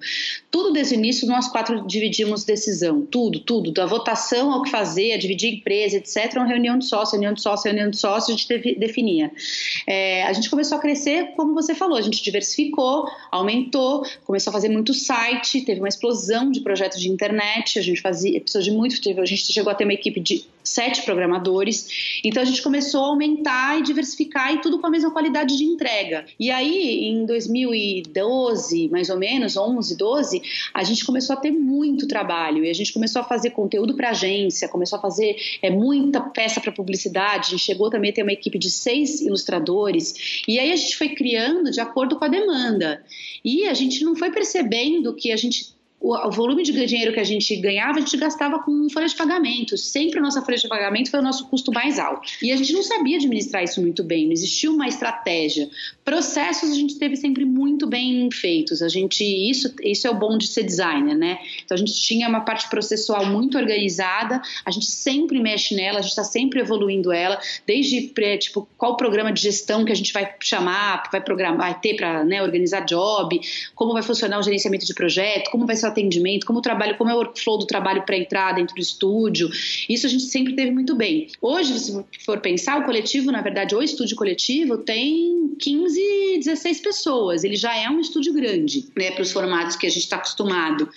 Tudo desde o início nós quatro dividimos decisão, tudo, tudo, da votação ao que fazer, a dividir empresa, etc. Uma reunião de sócio, reunião de sócio, reunião de sócio, a gente definia. É, a gente começou a crescer, como você falou, a gente diversificou, aumentou, começou a fazer muito site, teve uma explosão de projetos de internet, a gente fazia, precisou de muito. A gente chegou a ter uma equipe de sete programadores. Então a gente começou a aumentar e diversificar e tudo com a mesma qualidade de entrega. E aí, em 2012, mais ou menos, 11, 12, a gente começou a ter muito trabalho e a gente começou a fazer conteúdo para agência, começou a fazer é, muita peça para publicidade. A gente chegou também a ter uma equipe de seis ilustradores. E aí a gente foi criando de acordo com a demanda. E a gente não foi percebendo que a gente o, volume de dinheiro que a gente ganhava, a gente gastava com folha de pagamento. Sempre a nossa folha de pagamento foi o nosso custo mais alto. E a gente não sabia administrar isso muito bem, não existia uma estratégia. Processos a gente teve sempre muito bem feitos. A gente isso isso é o bom de ser designer, né? Então a gente tinha uma parte processual muito organizada, a gente sempre mexe nela, a gente está sempre evoluindo ela, desde tipo qual programa de gestão que a gente vai chamar, vai programar, vai ter para né, organizar job, como vai funcionar o gerenciamento de projeto, como vai ser atendimento, como o trabalho, como é o workflow do trabalho para entrar dentro do estúdio. Isso a gente sempre teve muito bem. Hoje, se for pensar, o coletivo, na verdade, o estúdio coletivo tem 15, 16 pessoas. Ele já é um estúdio grande, né, para os formatos que a gente está acostumado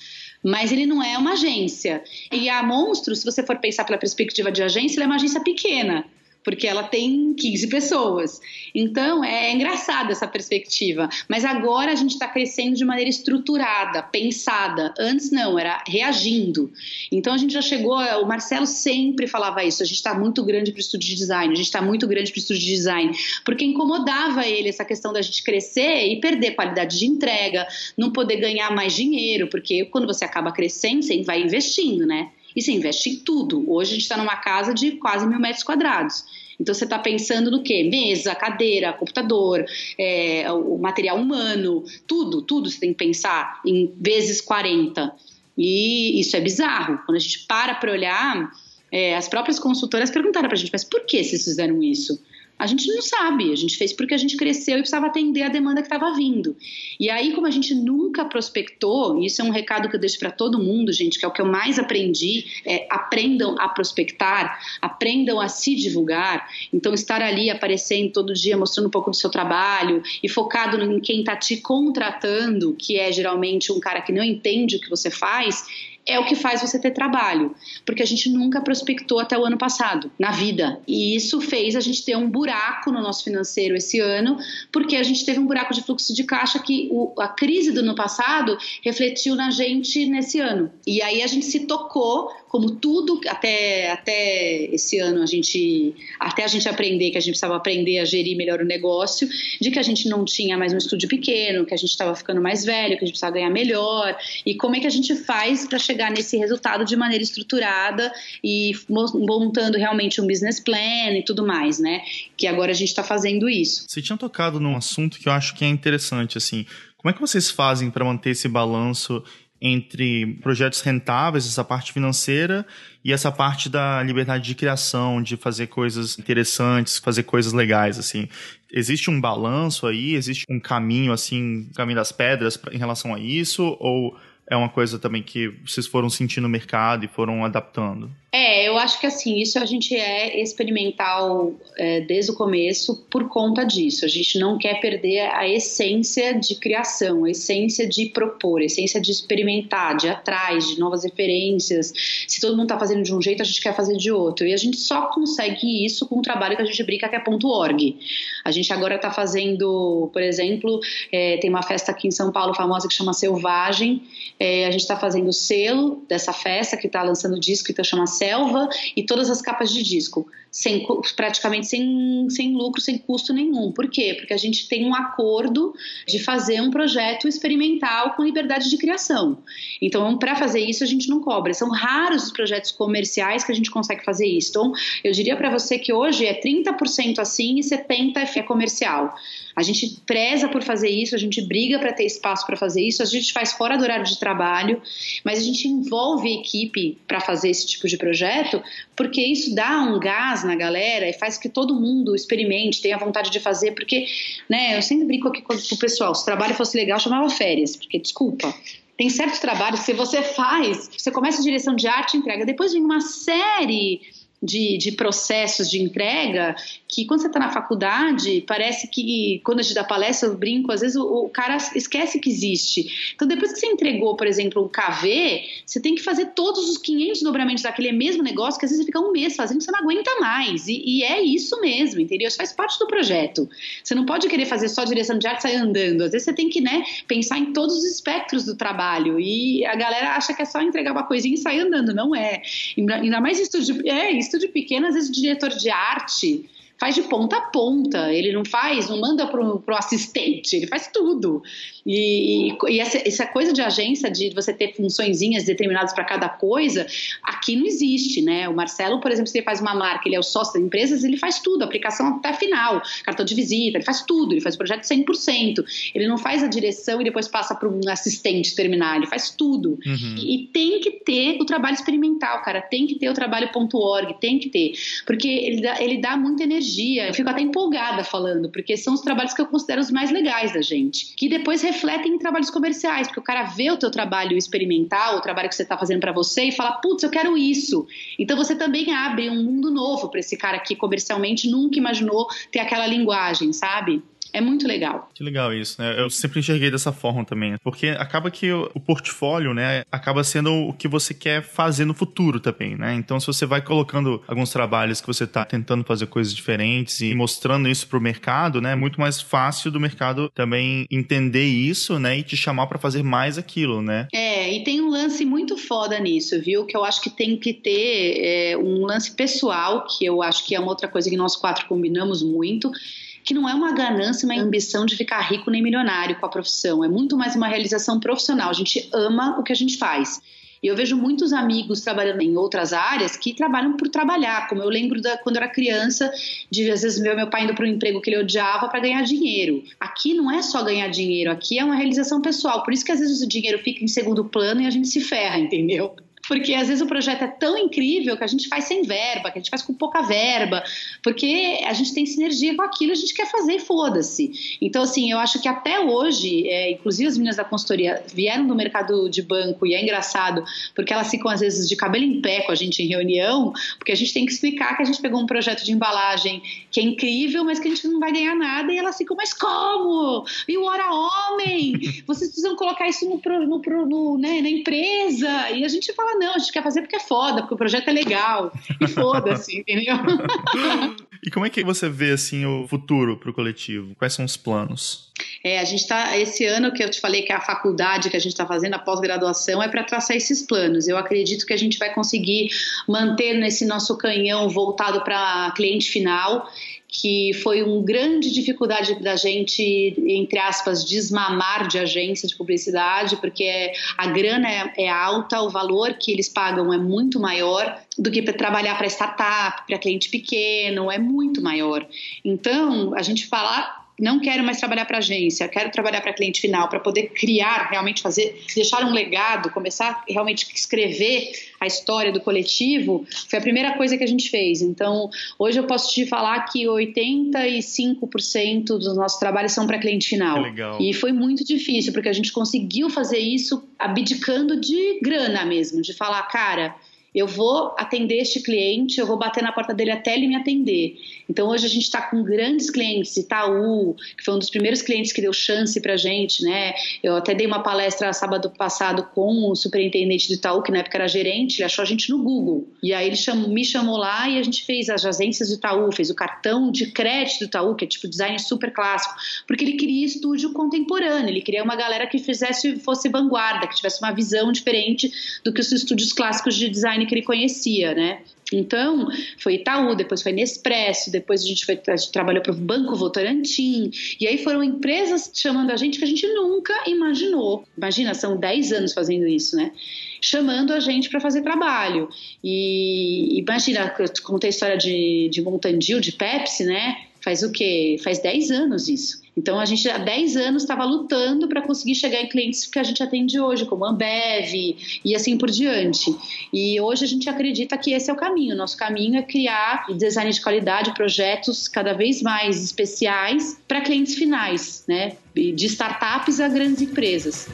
mas ele não é uma agência. E a Monstro, se você for pensar pela perspectiva de agência, ela é uma agência pequena porque ela tem 15 pessoas. Então é engraçada essa perspectiva. Mas agora a gente está crescendo de maneira estruturada, pensada. Antes não, era reagindo. Então a gente já chegou. O Marcelo sempre falava isso: a gente está muito grande para o estúdio de design, a gente está muito grande para o estúdio de design, porque incomodava ele essa questão da gente crescer e perder qualidade de entrega, não poder ganhar mais dinheiro, porque quando você acaba crescendo, você vai investindo, né? E você investe em tudo. Hoje a gente está numa casa de quase mil metros quadrados. Então você está pensando no quê? Mesa, cadeira, computador, é, o material humano, tudo, tudo você tem que pensar em vezes 40. E isso é bizarro. Quando a gente para para olhar, é, as próprias consultoras perguntaram para a gente, mas por que vocês fizeram isso? A gente não sabe, a gente fez porque a gente cresceu e precisava atender a demanda que estava vindo. E aí, como a gente nunca prospectou, e isso é um recado que eu deixo para todo mundo, gente, que é o que eu mais aprendi, é aprendam a prospectar, aprendam a se divulgar. Então, estar ali aparecendo todo dia, mostrando um pouco do seu trabalho e focado em quem está te contratando, que é geralmente um cara que não entende o que você faz, é o que faz você ter trabalho, porque a gente nunca prospectou até o ano passado, na vida. E isso fez a gente ter um buraco no nosso financeiro esse ano, porque a gente teve um buraco de fluxo de caixa que o, a crise do ano passado refletiu na gente nesse ano. E aí a gente se tocou como tudo até, até esse ano a gente até a gente aprender que a gente precisava aprender a gerir melhor o negócio, de que a gente não tinha mais um estúdio pequeno, que a gente estava ficando mais velho, que a gente precisava ganhar melhor e como é que a gente faz para chegar nesse resultado de maneira estruturada e montando realmente um business plan e tudo mais, né? Que agora a gente está fazendo isso. Você tinha tocado num assunto que eu acho que é interessante assim. Como é que vocês fazem para manter esse balanço entre projetos rentáveis, essa parte financeira, e essa parte da liberdade de criação, de fazer coisas interessantes, fazer coisas legais, assim. Existe um balanço aí? Existe um caminho, assim, caminho das pedras em relação a isso? Ou é uma coisa também que vocês foram sentindo no mercado e foram adaptando? É, eu acho que assim, isso a gente é experimental é, desde o começo por conta disso. A gente não quer perder a essência de criação, a essência de propor, a essência de experimentar, de ir atrás, de novas referências. Se todo mundo está fazendo de um jeito, a gente quer fazer de outro. E a gente só consegue isso com um trabalho que a gente brinca que é .org. A gente agora está fazendo, por exemplo, é, tem uma festa aqui em São Paulo famosa que chama Selvagem. É, a gente está fazendo o selo dessa festa que está lançando disco, então chama selva e todas as capas de disco, sem, praticamente sem, sem lucro, sem custo nenhum. Por quê? Porque a gente tem um acordo de fazer um projeto experimental com liberdade de criação. Então, para fazer isso, a gente não cobra. São raros os projetos comerciais que a gente consegue fazer isso. Então, eu diria para você que hoje é 30% assim e 70% é comercial. A gente preza por fazer isso, a gente briga para ter espaço para fazer isso, a gente faz fora do horário de trabalho, mas a gente envolve a equipe para fazer esse tipo de projeto, porque isso dá um gás na galera e faz que todo mundo experimente, tenha vontade de fazer, porque, né, eu sempre brinco aqui com o pessoal, se o trabalho fosse legal, chamava férias, porque, desculpa, tem certos trabalhos que você faz, você começa a direção de arte entrega, depois vem uma série de, de processos de entrega que quando você está na faculdade, parece que quando a gente dá palestra, eu brinco, às vezes o, o, cara esquece que existe. Então, depois que você entregou, por exemplo, um KV, você tem que fazer todos os 500 dobramentos daquele mesmo negócio, que às vezes você fica um mês fazendo, você não aguenta mais. E, e é isso mesmo, entendeu? Isso faz parte do projeto. Você não pode querer fazer só direção de arte e sair andando. Às vezes você tem que né, pensar em todos os espectros do trabalho. E a galera acha que é só entregar uma coisinha e sair andando. Não é. Ainda mais estúdio, é, estúdio pequeno, às vezes diretor de arte faz de ponta a ponta, ele não faz, não manda pro, pro assistente, ele faz tudo. E, e essa, essa, coisa de agência, de você ter funçõezinhas determinadas para cada coisa, aqui não existe, né? O Marcelo, por exemplo, se ele faz uma marca, ele é o sócio das empresas, ele faz tudo, aplicação até final, cartão de visita, ele faz tudo, ele faz o projeto 100%. Ele não faz a direção e depois passa para um assistente terminar, ele faz tudo. Uhum. E, e tem que ter o trabalho experimental, cara, tem que ter o trabalho.org, tem que ter, porque ele dá, ele dá muita energia energia. Eu fico até empolgada falando, porque são os trabalhos que eu considero os mais legais da gente, que depois refletem em trabalhos comerciais, porque o cara vê o teu trabalho experimental, o trabalho que você está fazendo para você e fala, putz, eu quero isso. Então você também abre um mundo novo para esse cara que comercialmente nunca imaginou ter aquela linguagem, sabe? É muito legal. Que legal isso, né? Eu sempre enxerguei dessa forma também. Porque acaba que o, portfólio, né, acaba sendo o que você quer fazer no futuro também, né? Então, se você vai colocando alguns trabalhos que você está tentando fazer coisas diferentes e mostrando isso para o mercado, né, é muito mais fácil do mercado também entender isso, né, e te chamar para fazer mais aquilo, né? É, e tem um lance muito foda nisso, viu? Que eu acho que tem que ter é, um lance pessoal, que eu acho que é uma outra coisa que nós quatro combinamos muito que não é uma ganância, uma ambição de ficar rico nem milionário com a profissão, é muito mais uma realização profissional. A gente ama o que a gente faz. E eu vejo muitos amigos trabalhando em outras áreas que trabalham por trabalhar, como eu lembro da, quando eu era criança, de às vezes meu, meu pai indo para um emprego que ele odiava para ganhar dinheiro. Aqui não é só ganhar dinheiro, aqui é uma realização pessoal. Por isso que às vezes o dinheiro fica em segundo plano e a gente se ferra, entendeu? Porque às vezes o projeto é tão incrível que a gente faz sem verba, que a gente faz com pouca verba, porque a gente tem sinergia com aquilo, a gente quer fazer e foda-se. Então, assim, eu acho que até hoje, é, inclusive as meninas da consultoria vieram do mercado de banco e é engraçado, porque elas ficam às vezes de cabelo em pé com a gente em reunião, porque a gente tem que explicar que a gente pegou um projeto de embalagem que é incrível, mas que a gente não vai ganhar nada, e elas ficam, mas como? E o hora homem? Vocês precisam colocar isso no, no, no, né, na empresa. E a gente fala, não, a gente quer fazer porque é foda, porque o projeto é legal. E foda-se, entendeu? E como é que você vê assim o futuro para o coletivo? Quais são os planos? É, a gente está esse ano que eu te falei que é a faculdade que a gente está fazendo a pós-graduação é para traçar esses planos. Eu acredito que a gente vai conseguir manter nesse nosso canhão voltado para cliente final que foi uma grande dificuldade da gente, entre aspas, desmamar de agência de publicidade, porque a grana é, é alta, o valor que eles pagam é muito maior do que para trabalhar para startup, para cliente pequeno, é muito maior. Então, a gente fala não quero mais trabalhar para agência, quero trabalhar para cliente final, para poder criar, realmente fazer, deixar um legado, começar realmente a escrever a história do coletivo, foi a primeira coisa que a gente fez. Então, hoje eu posso te falar que 85% dos nossos trabalhos são para cliente final. E foi muito difícil, porque a gente conseguiu fazer isso abdicando de grana mesmo, de falar, cara, eu vou atender este cliente, eu vou bater na porta dele até ele me atender. Então hoje a gente está com grandes clientes, Itaú, que foi um dos primeiros clientes que deu chance para gente, né? Eu até dei uma palestra sábado passado com o superintendente do Itaú, que na época era gerente, ele achou a gente no Google. E aí ele me chamou lá e a gente fez as agências do Itaú, fez o cartão de crédito do Itaú, que é tipo design super clássico, porque ele queria estúdio contemporâneo, ele queria uma galera que fizesse, fosse vanguarda, que tivesse uma visão diferente do que os estúdios clássicos de design que ele conhecia, né? Então, foi Itaú, depois foi Nespresso, depois a gente, foi, a gente trabalhou para o Banco Votorantim, e aí foram empresas chamando a gente que a gente nunca imaginou. Imagina, são 10 anos fazendo isso, né? Chamando a gente para fazer trabalho. E imagina, eu contei a história de, de Montandil, de Pepsi, né? Faz o quê? Faz 10 anos isso. Então a gente há 10 anos estava lutando para conseguir chegar em clientes que a gente atende hoje, como Ambev e assim por diante. E hoje a gente acredita que esse é o caminho. Nosso caminho é criar design de qualidade, projetos cada vez mais especiais para clientes finais, né? De startups a grandes empresas.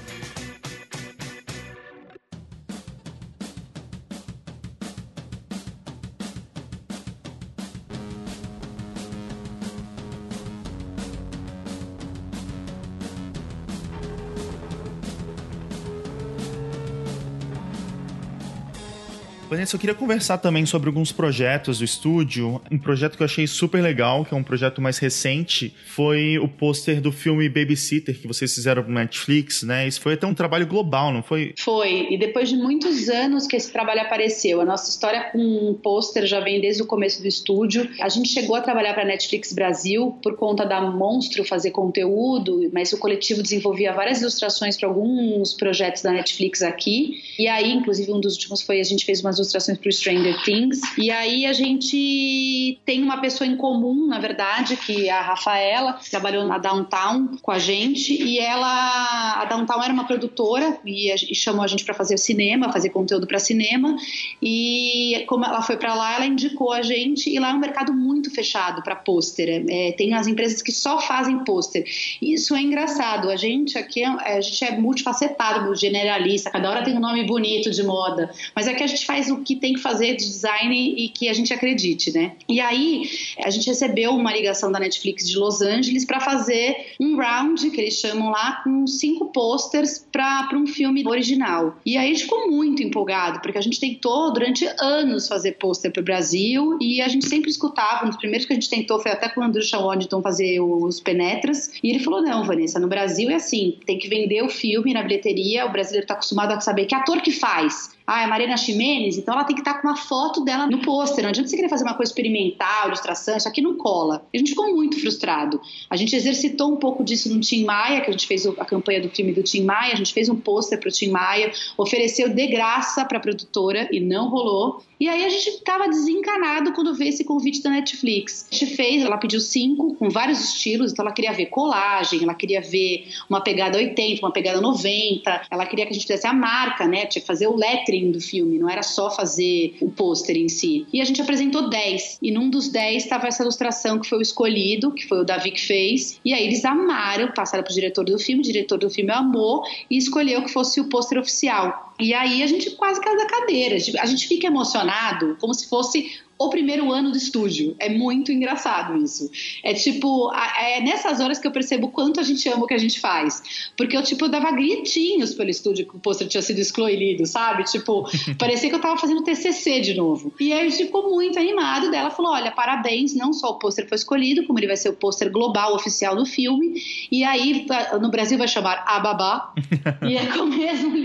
Vanessa, eu queria conversar também sobre alguns projetos do estúdio. Um projeto que eu achei super legal, que é um projeto mais recente, foi o pôster do filme Babysitter, que vocês fizeram pro Netflix, né? Isso foi até um trabalho global, não foi? Foi, e depois de muitos anos que esse trabalho apareceu. A nossa história com um pôster já vem desde o começo do estúdio. A gente chegou a trabalhar para Netflix Brasil por conta da Monstro fazer conteúdo, mas o coletivo desenvolvia várias ilustrações para alguns projetos da Netflix aqui. E aí, inclusive, um dos últimos foi a gente fez umas ilustrações para o Stranger Things. E aí a gente tem uma pessoa em comum, na verdade, que é a Rafaela, trabalhou na Downtown com a gente. E ela, a Downtown era uma produtora e, e chamou a gente para fazer cinema, fazer conteúdo para cinema. E como ela foi para lá, ela indicou a gente. E lá é um mercado muito fechado para pôster. É, tem as empresas que só fazem pôster. Isso é engraçado. A gente aqui é, a gente é multifacetado, generalista. Cada hora tem um nome bonito de moda. Mas aqui a gente faz o que tem que fazer de design e que a gente acredite, né? E aí a gente recebeu uma ligação da Netflix de Los Angeles para fazer um round que eles chamam lá com cinco posters para um filme original. E aí a gente ficou muito empolgado porque a gente tentou durante anos fazer pôster para o Brasil e a gente sempre escutava. Um dos primeiros que a gente tentou foi até com o Andrew Waddington fazer os penetras e ele falou não, Vanessa, no Brasil é assim, tem que vender o filme na bilheteria. O brasileiro está acostumado a saber que ator que faz ah, é a Mariana Ximenes, então ela tem que estar com uma foto dela no pôster. Não adianta você querer fazer uma coisa experimental, ilustração, isso aqui não cola. E a gente ficou muito frustrado. A gente exercitou um pouco disso no Tim Maia, que a gente fez a campanha do filme do Tim Maia, a gente fez um pôster para o Tim Maia, ofereceu de graça para a produtora e não rolou. E aí a gente estava desencanado quando veio esse convite da Netflix. A gente fez, ela pediu cinco, com vários estilos, então ela queria ver colagem, ela queria ver uma pegada 80, uma pegada 90, ela queria que a gente fizesse a marca, né? Tinha que fazer o lettering do filme, não era só fazer o pôster em si. E a gente apresentou 10, e num dos 10 estava essa ilustração que foi o escolhido, que foi o Davi que fez, e aí eles amaram, passaram pro diretor do filme, o diretor do filme amou e escolheu que fosse o pôster oficial. E aí a gente quase caiu da cadeira, a gente fica emocionado como se fosse o primeiro ano do estúdio. É muito engraçado isso. É tipo, é nessas horas que eu percebo quanto a gente ama o que a gente faz. Porque eu, tipo, eu dava gritinhos pelo estúdio que o pôster tinha sido excluído, sabe? Tipo, parecia que eu tava fazendo TCC de novo. E aí a gente ficou muito animado dela falou: olha, parabéns, não só o pôster foi escolhido, como ele vai ser o pôster global oficial do filme. E aí no Brasil vai chamar Ababá. e é, o mesmo,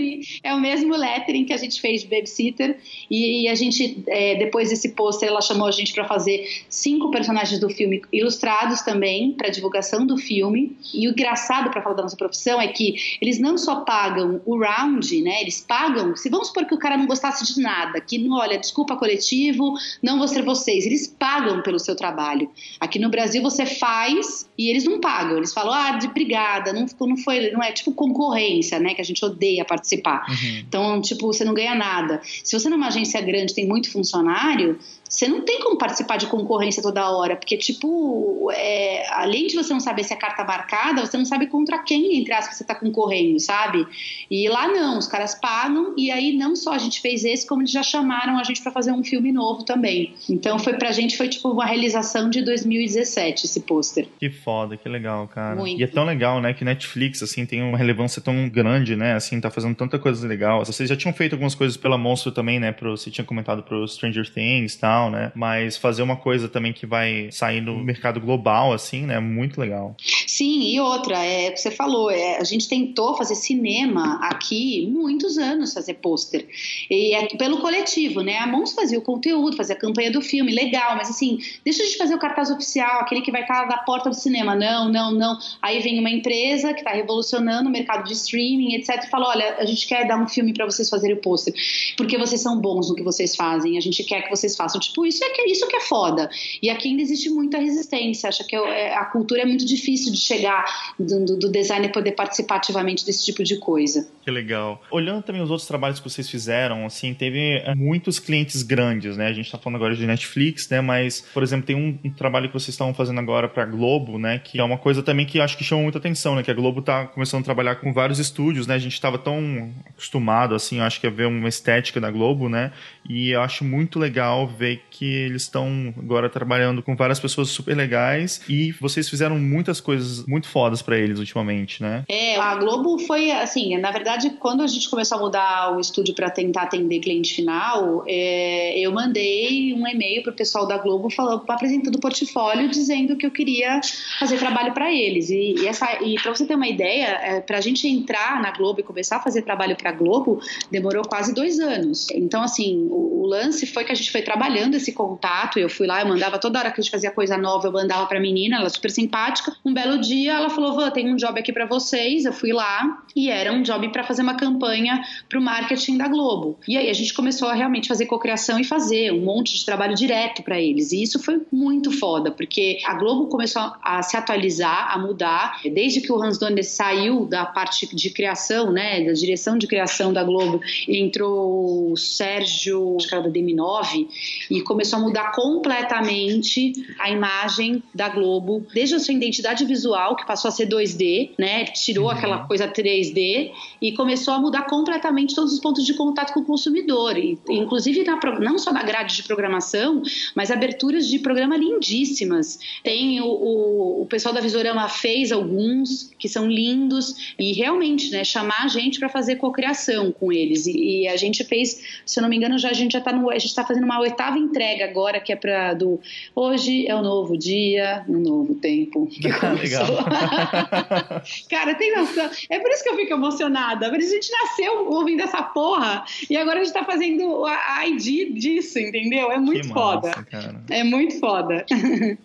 é o mesmo lettering que a gente fez de Babysitter. E, a gente, é, depois desse pôster, ela chamou a gente para fazer cinco personagens do filme ilustrados também para divulgação do filme. E o engraçado para falar da nossa profissão é que eles não só pagam o round, né? Eles pagam. Se vamos supor que o cara não gostasse de nada, que não, olha, desculpa coletivo, não vou ser vocês. Eles pagam pelo seu trabalho. Aqui no Brasil você faz e eles não pagam. Eles falam, ah, de brigada, não, não foi, não é tipo concorrência, né? Que a gente odeia participar. Uhum. Então, tipo, você não ganha nada. Se você numa agência grande tem muito funcionário, você não tem como participar de concorrência toda hora, porque, tipo, é, além de você não saber se é carta marcada, você não sabe contra quem, entre aspas, você está concorrendo, sabe? E lá não, os caras pagam, e aí não só a gente fez esse, como eles já chamaram a gente para fazer um filme novo também. Então, foi pra gente, foi tipo uma realização de 2017, esse pôster. Que foda, que legal, cara. Muito. E é tão legal, né, que Netflix, assim, tem uma relevância tão grande, né, assim, tá fazendo tanta coisa legal. Vocês já tinham feito algumas coisas pela Monstro também, né, pro, você tinha comentado pro Stranger Things e tal, né? Mas fazer uma coisa também que vai sair no mercado global, assim, né? Muito legal. Sim, e outra, é que você falou, é, a gente tentou fazer cinema aqui muitos anos, fazer pôster. E é pelo coletivo, né? A Mons fazia o conteúdo, fazia a campanha do filme, legal, mas assim, deixa a gente fazer o cartaz oficial, aquele que vai estar na porta do cinema. Não, não, não. Aí vem uma empresa que está revolucionando o mercado de streaming, etc., e fala: olha, a gente quer dar um filme para vocês fazerem o pôster, porque vocês são bons no que vocês fazem, a gente quer que vocês façam. Tipo, isso é que, isso que é foda. E aqui ainda existe muita resistência. Acha que é, a cultura é muito difícil de chegar do, do, designer poder participar ativamente desse tipo de coisa. Que legal. Olhando também os outros trabalhos que vocês fizeram, assim, teve é, muitos clientes grandes, né? A gente tá falando agora de Netflix, né? Mas, por exemplo, tem um, um trabalho que vocês estão fazendo agora pra Globo, né? Que é uma coisa também que acho que chama muita atenção, né? Que a Globo tá começando a trabalhar com vários estúdios, né? A gente tava tão acostumado, assim, acho que a ver uma estética da Globo, né? E eu acho muito legal ver take que eles estão agora trabalhando com várias pessoas super legais e vocês fizeram muitas coisas muito fodas para eles ultimamente, né? É, a Globo foi assim, na verdade, quando a gente começou a mudar o estúdio para tentar atender cliente final, é, eu mandei um e-mail pro pessoal da Globo falando, apresentando o portfólio, dizendo que eu queria fazer trabalho para eles. E, e, essa, e para você ter uma ideia, é, para a gente entrar na Globo e começar a fazer trabalho para a Globo, demorou quase dois anos. Então, assim, o, o, lance foi que a gente foi trabalhando esse contato. Eu fui lá, eu mandava toda hora que a gente fazia coisa nova, eu mandava pra menina, ela super simpática. Um belo dia, ela falou: Vã, tem um job aqui para vocês. Eu fui lá e era um job para fazer uma campanha pro marketing da Globo. E aí a gente começou a realmente fazer cocriação e fazer um monte de trabalho direto para eles. E isso foi muito foda, porque a Globo começou a se atualizar, a mudar. Desde que o Hans Donner saiu da parte de criação, né, da direção de criação da Globo, entrou o Sérgio, acho que era da DM9, e começou a mudar completamente a imagem da Globo, desde a sua identidade visual, que passou a ser 2D, né, tirou uhum. aquela coisa 3D e começou a mudar completamente todos os pontos de contato com o consumidor, e, inclusive na, não só na grade de programação, mas aberturas de programa lindíssimas. Tem o, o, o pessoal da Visorama fez alguns que são lindos e realmente, né, chamar a gente para fazer cocriação com eles. E, e, a gente fez, se eu não me engano, já a gente já está no, a gente está fazendo uma oitava entrega agora que é para do hoje é o novo dia, um novo tempo que começou. Cara, tem noção? É por isso que eu fico emocionada. A gente nasceu ouvindo essa porra e agora a gente está fazendo a ID disso, entendeu? É muito que foda. Massa. É muito foda.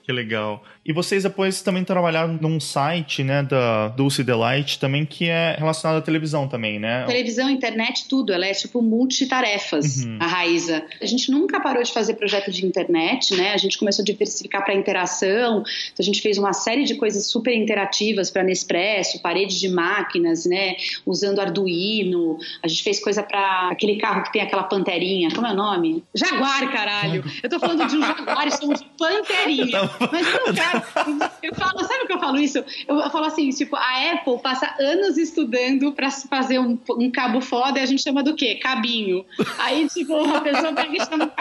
Que legal. E vocês depois também trabalharam num site, né, da Dulce Delight, também que é relacionado à televisão também, né? Televisão, internet, tudo. Ela é tipo multitarefas, uhum. a Raíza. A gente nunca parou de fazer projeto de internet, né? A gente começou a diversificar para interação. Então a gente fez uma série de coisas super interativas para Nespresso, parede de máquinas, né? Usando Arduino. A gente fez coisa para aquele carro que tem aquela panterinha. Como é o nome? Jaguar, caralho. Eu tô falando de um Jaguar e somos panterinha. Mas não quero eu falo, sabe o que eu falo isso? Eu falo assim, tipo, a Apple passa anos estudando para fazer um, um, cabo foda e a gente chama do quê? Cabinho. Aí, tipo, uma pessoa pega e chama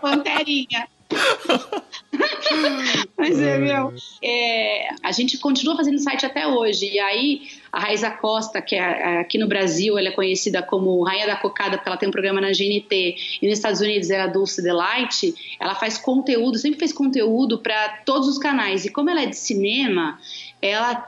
panterinha. Mas é, meu. É, a gente continua fazendo site até hoje. E aí, a Raiza Costa, que é aqui no Brasil, ela é conhecida como Rainha da Cocada, porque ela tem um programa na GNT, e nos Estados Unidos é a Dulce Delight. Ela faz conteúdo, sempre fez conteúdo para todos os canais. E como ela é de cinema, ela,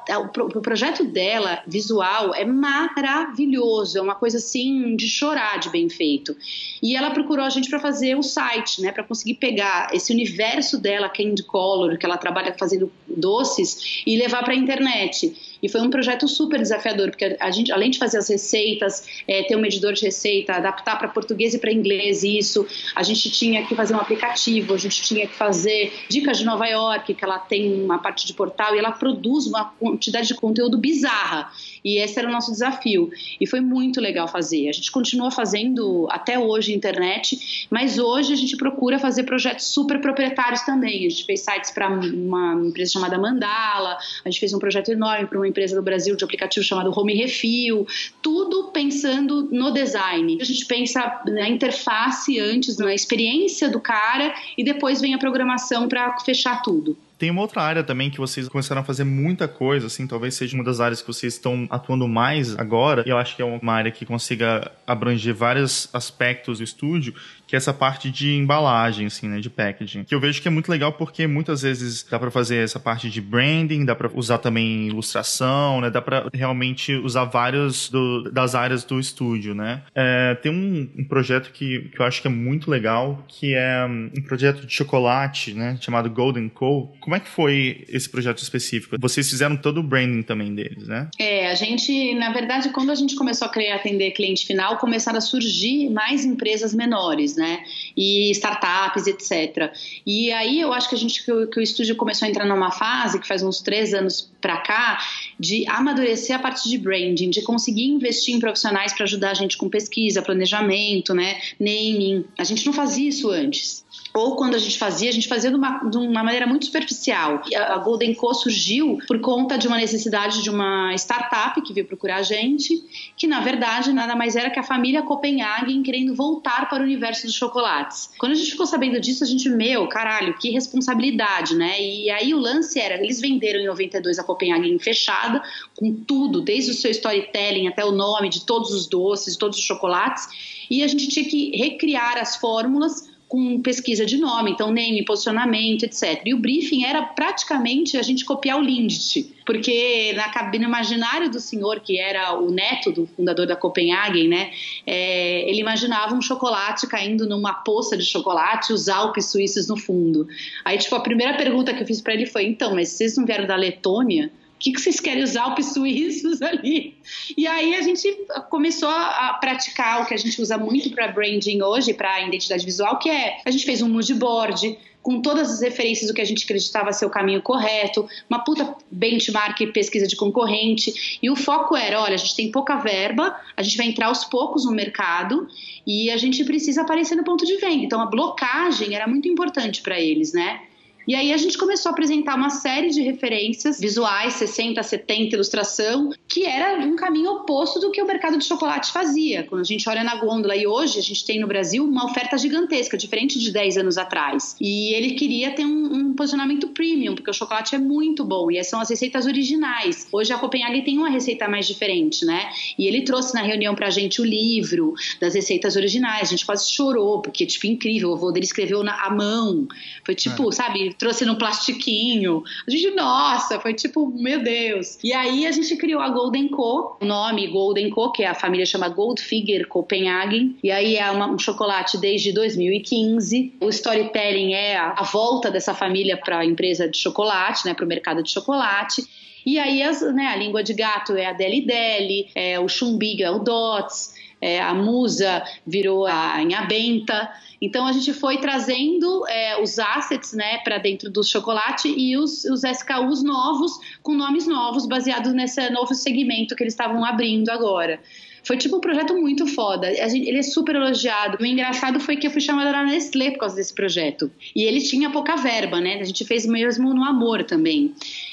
o projeto dela, visual, é maravilhoso, é uma coisa assim de chorar de bem feito. E ela procurou a gente para fazer o site, né, para conseguir pegar esse universo dela, Candy Color, que ela trabalha fazendo doces, e levar para a internet. E foi um projeto super desafiador, porque a gente, além de fazer as receitas, é, ter um medidor de receita, adaptar para português e para inglês isso, a gente tinha que fazer um aplicativo, a gente tinha que fazer dicas de Nova York, que ela tem uma parte de portal e ela produz uma quantidade de conteúdo bizarra. E esse era o nosso desafio. E foi muito legal fazer. A gente continua fazendo até hoje internet, mas hoje a gente procura fazer projetos super proprietários também. A gente fez sites para uma empresa chamada Mandala, a gente fez um projeto enorme para uma empresa do Brasil de aplicativo chamado Home Refil, tudo pensando no design. A gente pensa na interface antes, na experiência do cara e depois vem a programação para fechar tudo. Tem uma outra área também que vocês começaram a fazer muita coisa, assim, talvez seja uma das áreas que vocês estão atuando mais agora, e eu acho que é uma área que consiga abranger vários aspectos do estúdio, que é essa parte de embalagem, assim, né, de packaging. Que eu vejo que é muito legal porque muitas vezes dá para fazer essa parte de branding, dá para usar também ilustração, né, dá para realmente usar vários do, das áreas do estúdio, né. É, tem um, um, projeto que, que eu acho que é muito legal, que é um projeto de chocolate, né, chamado Golden Co. Como é que foi esse projeto específico? Vocês fizeram todo o branding também deles, né? É, a gente, na verdade, quando a gente começou a criar atender cliente final, começaram a surgir mais empresas menores, né? e startups, etc. E aí eu acho que a gente que o, que o estúdio começou a entrar numa fase que faz uns três anos para cá de amadurecer a parte de branding, de conseguir investir em profissionais para ajudar a gente com pesquisa, planejamento, né, naming. A gente não fazia isso antes ou quando a gente fazia, a gente fazia de uma, de uma maneira muito superficial. A, Golden Co surgiu por conta de uma necessidade de uma startup que veio procurar a gente, que na verdade nada mais era que a família Copenhagen querendo voltar para o universo dos chocolates. Quando a gente ficou sabendo disso, a gente, meu, caralho, que responsabilidade, né? E aí o lance era, eles venderam em 92 a Copenhagen fechada, com tudo, desde o seu storytelling até o nome de todos os doces, todos os chocolates, e a gente tinha que recriar as fórmulas com pesquisa de nome, então name, posicionamento, etc. E o briefing era praticamente a gente copiar o Lindt, porque na cabine imaginário do senhor, que era o neto do fundador da Copenhagen, né, é, ele imaginava um chocolate caindo numa poça de chocolate, os Alpes suíços no fundo. Aí, tipo, a primeira pergunta que eu fiz para ele foi: então, mas vocês não vieram da Letônia? Que, que vocês querem os Alpes suíços ali? E aí a gente começou a praticar o que a gente usa muito para branding hoje, para identidade visual, que é a gente fez um mood board com todas as referências do que a gente acreditava ser o caminho correto, uma puta benchmark pesquisa de concorrente. E o foco era: olha, a gente tem pouca verba, a gente vai entrar aos poucos no mercado e a gente precisa aparecer no ponto de venda. Então a blocagem era muito importante para eles, né? E aí a gente começou a apresentar uma série de referências visuais, 60, 70, ilustração, que era um caminho oposto do que o mercado de chocolate fazia. Quando a gente olha na gôndola, e hoje a gente tem no Brasil uma oferta gigantesca, diferente de 10 anos atrás. E ele queria ter um, um posicionamento premium, porque o chocolate é muito bom e são as receitas originais. Hoje a Copenhague tem uma receita mais diferente, né? E ele trouxe na reunião pra gente o livro das receitas originais. A gente quase chorou, porque, tipo, incrível. O avô dele escreveu na, à mão. Foi tipo, é. sabe, trouxe no plastiquinho. A gente, nossa, foi tipo, meu Deus. E aí a gente criou a Golden Co, o nome Golden Co, que é a família chama Goldfinger Copenhagen. E aí é uma, um chocolate desde 2015. O storytelling é a, a volta dessa família para a empresa de chocolate, né, para o mercado de chocolate. E aí as, né, a língua de gato é a Deli Deli, é, o chumbiga é o Dots, é, a musa virou a Inhabenta. Então a gente foi trazendo é, os assets né, para dentro do chocolate e os, os SKUs novos, com nomes novos, baseados nesse novo segmento que eles estavam abrindo agora. Foi tipo um projeto muito foda. Gente, ele é super elogiado. O engraçado foi que eu fui chamada da Nestlé por causa desse projeto. E ele tinha pouca verba, né? A gente fez mesmo no amor também.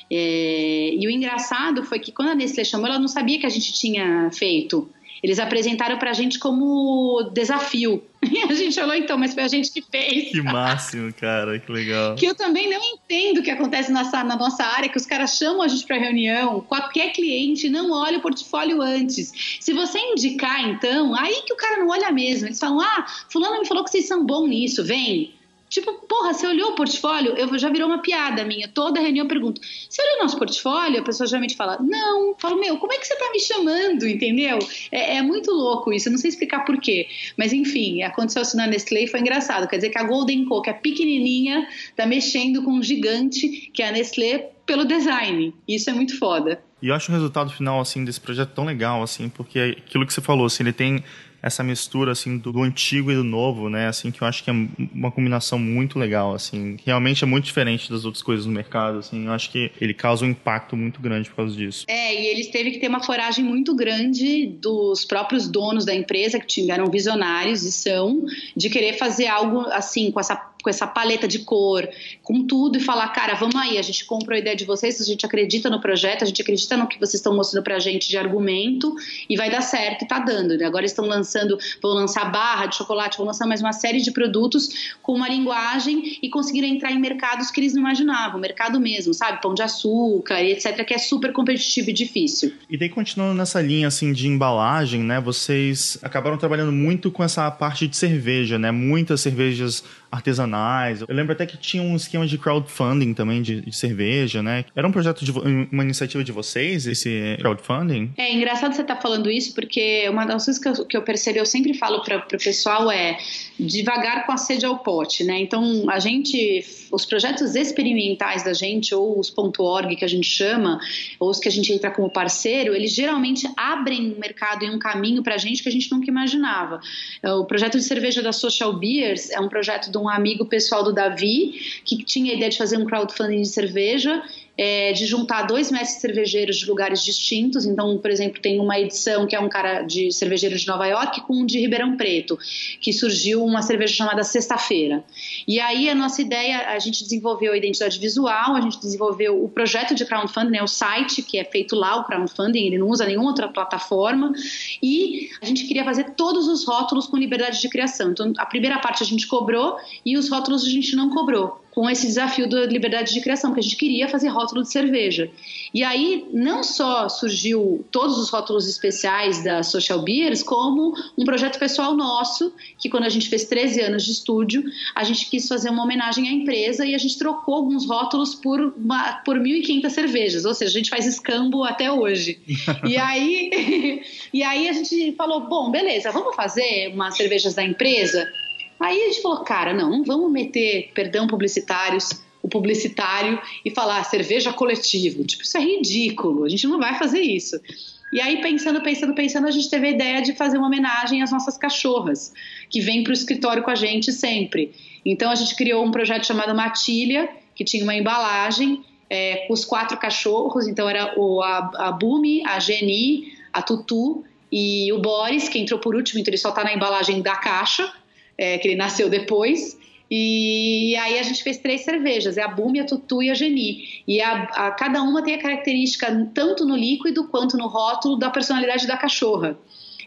É... E o engraçado foi que quando a Nestlé chamou, ela não sabia que a gente tinha feito. Eles apresentaram pra gente como desafio. E a gente falou, então, mas foi a gente que fez. Que máximo, cara, que legal. Que eu também não entendo o que acontece nessa, na nossa área, que os caras chamam a gente para reunião, qualquer cliente não olha o portfólio antes. Se você indicar, então, aí que o cara não olha mesmo. Eles falam, ah, fulano me falou que vocês são bons nisso, vem. Tipo, porra, você olhou o portfólio? Eu já virou uma piada minha. Toda reunião eu pergunto: você olhou o nosso portfólio? A pessoa geralmente fala: não. Eu falo, meu, como é que você tá me chamando? Entendeu? É, é muito louco isso. Eu não sei explicar por quê. Mas enfim, aconteceu assim na Nestlé e foi engraçado. Quer dizer que a Golden Co, que é pequenininha, tá mexendo com um gigante, que é a Nestlé, pelo design. Isso é muito foda. E eu acho o resultado final assim desse projeto tão legal assim, porque é aquilo que você falou, assim, ele tem essa mistura assim do, do, antigo e do novo, né? Assim que eu acho que é uma combinação muito legal, assim. Realmente é muito diferente das outras coisas no mercado, assim. Eu acho que ele causa um impacto muito grande por causa disso. É, e eles teve que ter uma coragem muito grande dos próprios donos da empresa que tiveram visionários e são de querer fazer algo assim com essa com essa paleta de cor, com tudo e falar, cara, vamos aí, a gente compra a ideia de vocês, a gente acredita no projeto, a gente acredita no que vocês estão mostrando pra gente de argumento e vai dar certo e tá dando. Né? Agora estão lançando, vão lançar barra de chocolate, vão lançar mais uma série de produtos com uma linguagem e conseguiram entrar em mercados que eles não imaginavam, mercado mesmo, sabe? Pão de açúcar e etc, que é super competitivo e difícil. E daí continuando nessa linha assim de embalagem, né? Vocês acabaram trabalhando muito com essa parte de cerveja, né? Muitas cervejas artesanais. Eu lembro até que tinha um esquema de crowdfunding também de, de cerveja, né? Era um projeto de uma iniciativa de vocês, esse crowdfunding? É engraçado você estar tá falando isso, porque uma das coisas que eu, que eu percebi, eu sempre falo para o pessoal é devagar com a sede ao pote, né? Então, a gente, os projetos experimentais da gente, ou os .org que a gente chama, ou os que a gente entra como parceiro, eles geralmente abrem um mercado e um caminho para a gente que a gente nunca imaginava. O projeto de cerveja da Social Beers é um projeto de um amigo pessoal do Davi, que tinha a ideia de fazer um crowdfunding de cerveja é, de juntar dois mestres cervejeiros de lugares distintos. Então, por exemplo, tem uma edição que é um cara de cervejeiro de Nova York com um de Ribeirão Preto, que surgiu uma cerveja chamada Sexta-feira. E aí a nossa ideia, a gente desenvolveu a identidade visual, a gente desenvolveu o projeto de crowdfunding, né, o site que é feito lá, o crowdfunding, ele não usa nenhuma outra plataforma, e a gente queria fazer todos os rótulos com liberdade de criação. Então, a primeira parte a gente cobrou e os rótulos a gente não cobrou com esse desafio da liberdade de criação, porque a gente queria fazer rótulo de cerveja. E aí não só surgiu todos os rótulos especiais da Social Beers, como um projeto pessoal nosso, que quando a gente fez 13 anos de estúdio, a gente quis fazer uma homenagem à empresa e a gente trocou alguns rótulos por, uma, por 1.500 cervejas, ou seja, a gente faz escambo até hoje. e, aí, e aí a gente falou, bom, beleza, vamos fazer umas cervejas da empresa? Aí a gente falou, cara, não, não vamos meter, perdão, publicitários, o publicitário e falar cerveja coletivo. Tipo, isso é ridículo, a gente não vai fazer isso. E aí, pensando, pensando, pensando, a gente teve a ideia de fazer uma homenagem às nossas cachorras, que vêm para o escritório com a gente sempre. Então, a gente criou um projeto chamado Matilha, que tinha uma embalagem é, com os quatro cachorros. Então, era o, a, a Bumi, a Geni, a Tutu e o Boris, que entrou por último, então ele só está na embalagem da caixa é, que ele nasceu depois. E aí a gente fez três cervejas, é a Bumi, a Tutu e a Geni. E a, a, cada uma tem a característica, tanto no líquido quanto no rótulo, da personalidade da cachorra.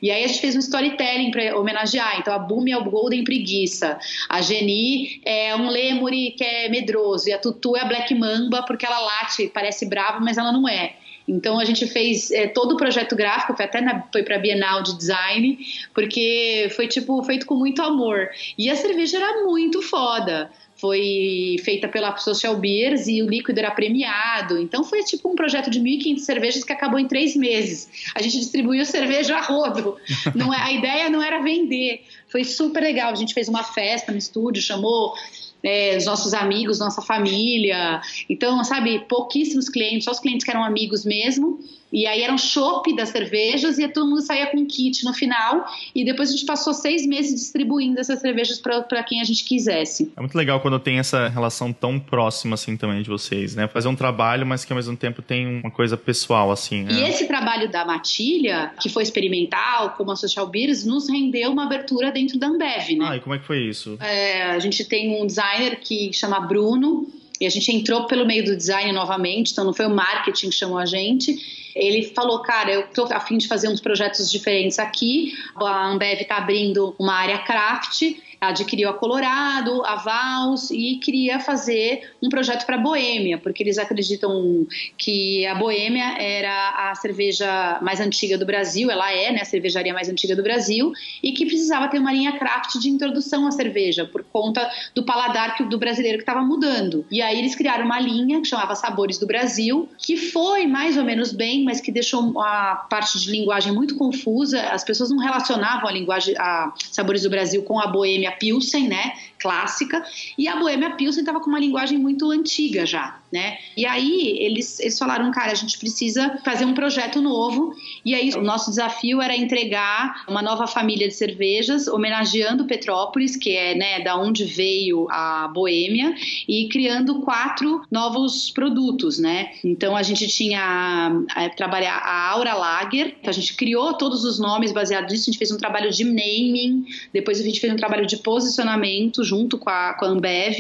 E aí a gente fez um storytelling para homenagear. Então a Bumi é o Golden Preguiça, a Geni é um Lemuri que é medroso, e a Tutu é a Black Mamba porque ela late, parece brava, mas ela não é. Então a gente fez é, todo o projeto gráfico, foi até na, foi para Bienal de Design, porque foi tipo feito com muito amor. E a cerveja era muito foda foi feita pela Social Beers e o líquido era premiado. Então foi tipo um projeto de 1.500 cervejas que acabou em três meses. A gente distribuiu cerveja a rodo. Não é, a ideia não era vender. Foi super legal. A gente fez uma festa no estúdio, chamou é, os nossos amigos, nossa família. Então, sabe, pouquíssimos clientes, só os clientes que eram amigos mesmo. E aí era um chopp das cervejas e todo mundo saía com um kit no final. E depois a gente passou seis meses distribuindo essas cervejas para quem a gente quisesse. É muito legal quando tem essa relação tão próxima assim também de vocês, né? Fazer um trabalho, mas que ao mesmo tempo tem uma coisa pessoal, assim. Né? E esse trabalho da Matilha, que foi experimental, como a Social Beers, nos rendeu uma abertura dentro da Ambev, né? Ah, e como é que foi isso? É, a gente tem um designer que chama Bruno. E a gente entrou pelo meio do design novamente, então não foi o marketing que chamou a gente ele falou, cara, eu tô a fim de fazer uns projetos diferentes aqui. A Ambev tá abrindo uma área craft adquiriu a Colorado, a Vals e queria fazer um projeto para a Boêmia, porque eles acreditam que a Boêmia era a cerveja mais antiga do Brasil, ela é né, a cervejaria mais antiga do Brasil, e que precisava ter uma linha craft de introdução à cerveja, por conta do paladar do brasileiro que estava mudando. E aí eles criaram uma linha que chamava Sabores do Brasil, que foi mais ou menos bem, mas que deixou a parte de linguagem muito confusa, as pessoas não relacionavam a linguagem, a Sabores do Brasil com a Boêmia Boêmia Pilsen, né, clássica, e a Boêmia Pilsen estava com uma linguagem muito antiga já, né? E aí eles, eles falaram, cara, a gente precisa fazer um projeto novo, e aí o nosso desafio era entregar uma nova família de cervejas, homenageando Petrópolis, que é, né, da onde veio a Boêmia, e criando quatro novos produtos, né? Então a gente tinha a, trabalhar a Aura Lager, então a gente criou todos os nomes baseados nisso, a gente fez um trabalho de naming, depois a gente fez um trabalho de posicionamento junto com a, com a Ambev,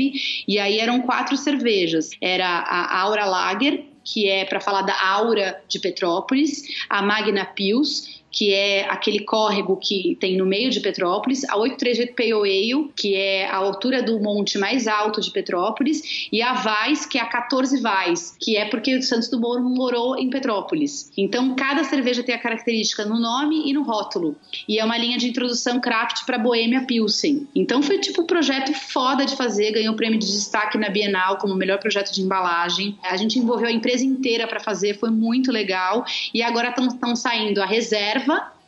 e aí eram quatro cervejas. Era a Aura Lager, que é para falar da aura de Petrópolis, a Magna Pils, que é aquele córrego que tem no meio de Petrópolis, a 838 Pale Ale, que é a altura do monte mais alto de Petrópolis, e a Vais, que é a 14 Vais, que é porque o Santos Dumont morou em Petrópolis. Então, cada cerveja tem a característica no nome e no rótulo. E é uma linha de introdução craft para Boêmia Pilsen. Então, foi tipo um projeto foda de fazer, ganhou o prêmio de destaque na Bienal como melhor projeto de embalagem. A gente envolveu a empresa inteira para fazer, foi muito legal. E agora estão saindo a reserva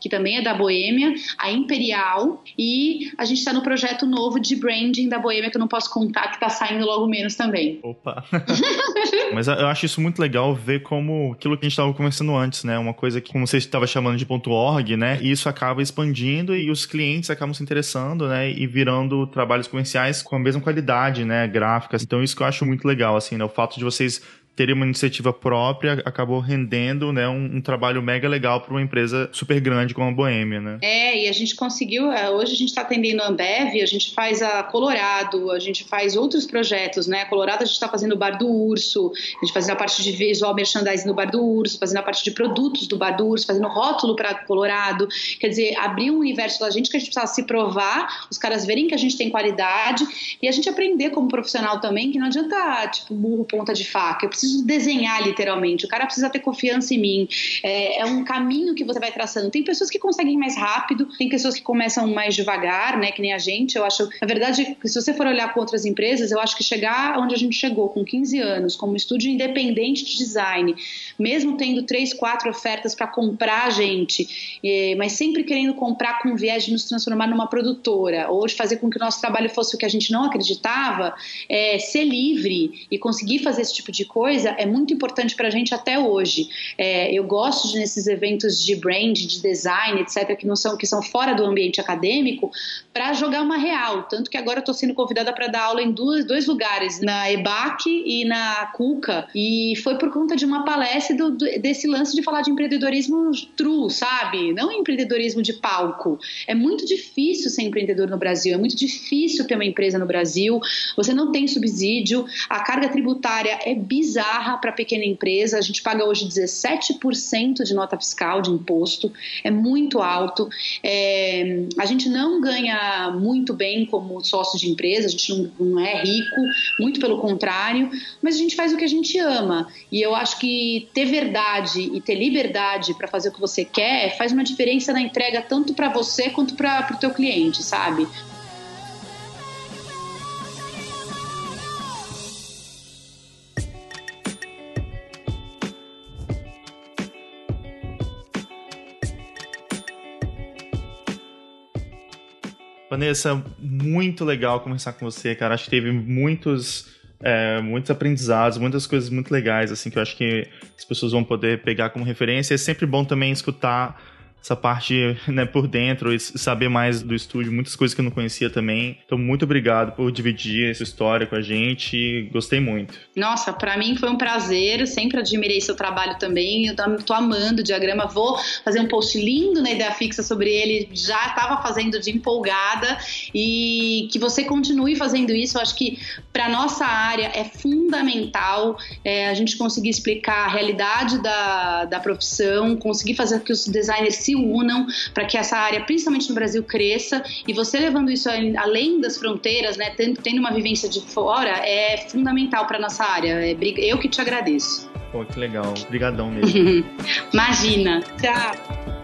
que também é da Boêmia, a Imperial, e a gente está no projeto novo de branding da Boêmia, que eu não posso contar, que está saindo logo menos também. Opa! Mas eu acho isso muito legal ver como aquilo que a gente estava conversando antes, né? Uma coisa que, como você estava chamando de .org, né? E isso acaba expandindo e os clientes acabam se interessando, né? E virando trabalhos comerciais com a mesma qualidade, né? Gráficas. Então isso que eu acho muito legal, assim, né? O fato de vocês ter uma iniciativa própria acabou rendendo né, um, um trabalho mega legal para uma empresa super grande como a Boêmia, né? É, e a gente conseguiu, é, hoje a gente está atendendo a Ambev, a gente faz a Colorado, a gente faz outros projetos, né? A Colorado a gente está fazendo o Bar do Urso, a gente fazendo a parte de visual merchandising no Bar do Urso, fazendo a parte de produtos do Bar do Urso, fazendo rótulo para Colorado, quer dizer, abrir um universo da gente que a gente precisa se provar, os caras verem que a gente tem qualidade e a gente aprender como profissional também que não adianta, tipo, burro ponta de faca, eu preciso preciso desenhar literalmente, o cara precisa ter confiança em mim. É, é, um caminho que você vai traçando. Tem pessoas que conseguem mais rápido, tem pessoas que começam mais devagar, né? Que nem a gente. Eu acho, na verdade, se você for olhar com outras empresas, eu acho que chegar onde a gente chegou, com 15 anos, como estúdio independente de design, mesmo tendo três, quatro ofertas para comprar a gente, é, mas sempre querendo comprar com viés de nos transformar numa produtora, ou de fazer com que o nosso trabalho fosse o que a gente não acreditava, é, ser livre e conseguir fazer esse tipo de coisa coisa é muito importante para a gente até hoje. É, eu gosto de nesses eventos de brand, de design, etc., que não são que são fora do ambiente acadêmico, para jogar uma real. Tanto que agora eu estou sendo convidada para dar aula em duas, dois lugares, na EBAC e na CUCA. E foi por conta de uma palestra do, desse lance de falar de empreendedorismo true, sabe? Não empreendedorismo de palco. É muito difícil ser empreendedor no Brasil, é muito difícil ter uma empresa no Brasil. Você não tem subsídio, a carga tributária é bizarra bizarra para pequena empresa. A gente paga hoje 17% de nota fiscal de imposto, é muito alto. É, a gente não ganha muito bem como sócio de empresa, a gente não, não é rico, muito pelo contrário, mas a gente faz o que a gente ama. E eu acho que ter verdade e ter liberdade para fazer o que você quer faz uma diferença na entrega tanto para você quanto para o teu cliente, sabe? Vanessa, muito legal conversar com você, cara. Acho que teve muitos, é, muitos aprendizados, muitas coisas muito legais, assim, que eu acho que as pessoas vão poder pegar como referência. É sempre bom também escutar essa parte né, por dentro e saber mais do estúdio, muitas coisas que eu não conhecia também. Então, muito obrigado por dividir essa história com a gente. Gostei muito. Nossa, para mim foi um prazer. Sempre admirei seu trabalho também. Eu tô amando o diagrama. Vou fazer um post lindo na ideia fixa sobre ele. Já estava fazendo de empolgada e que você continue fazendo isso. Eu acho que para nossa área é fundamental é, a gente conseguir explicar a realidade da, da profissão, conseguir fazer que os designers se unam para que essa área, principalmente no Brasil, cresça. E você levando isso além das fronteiras, né, tendo, uma vivência de fora, é fundamental para nossa área. É, eu que te agradeço. Pô, que legal. Obrigadão mesmo. Imagina. Tchau.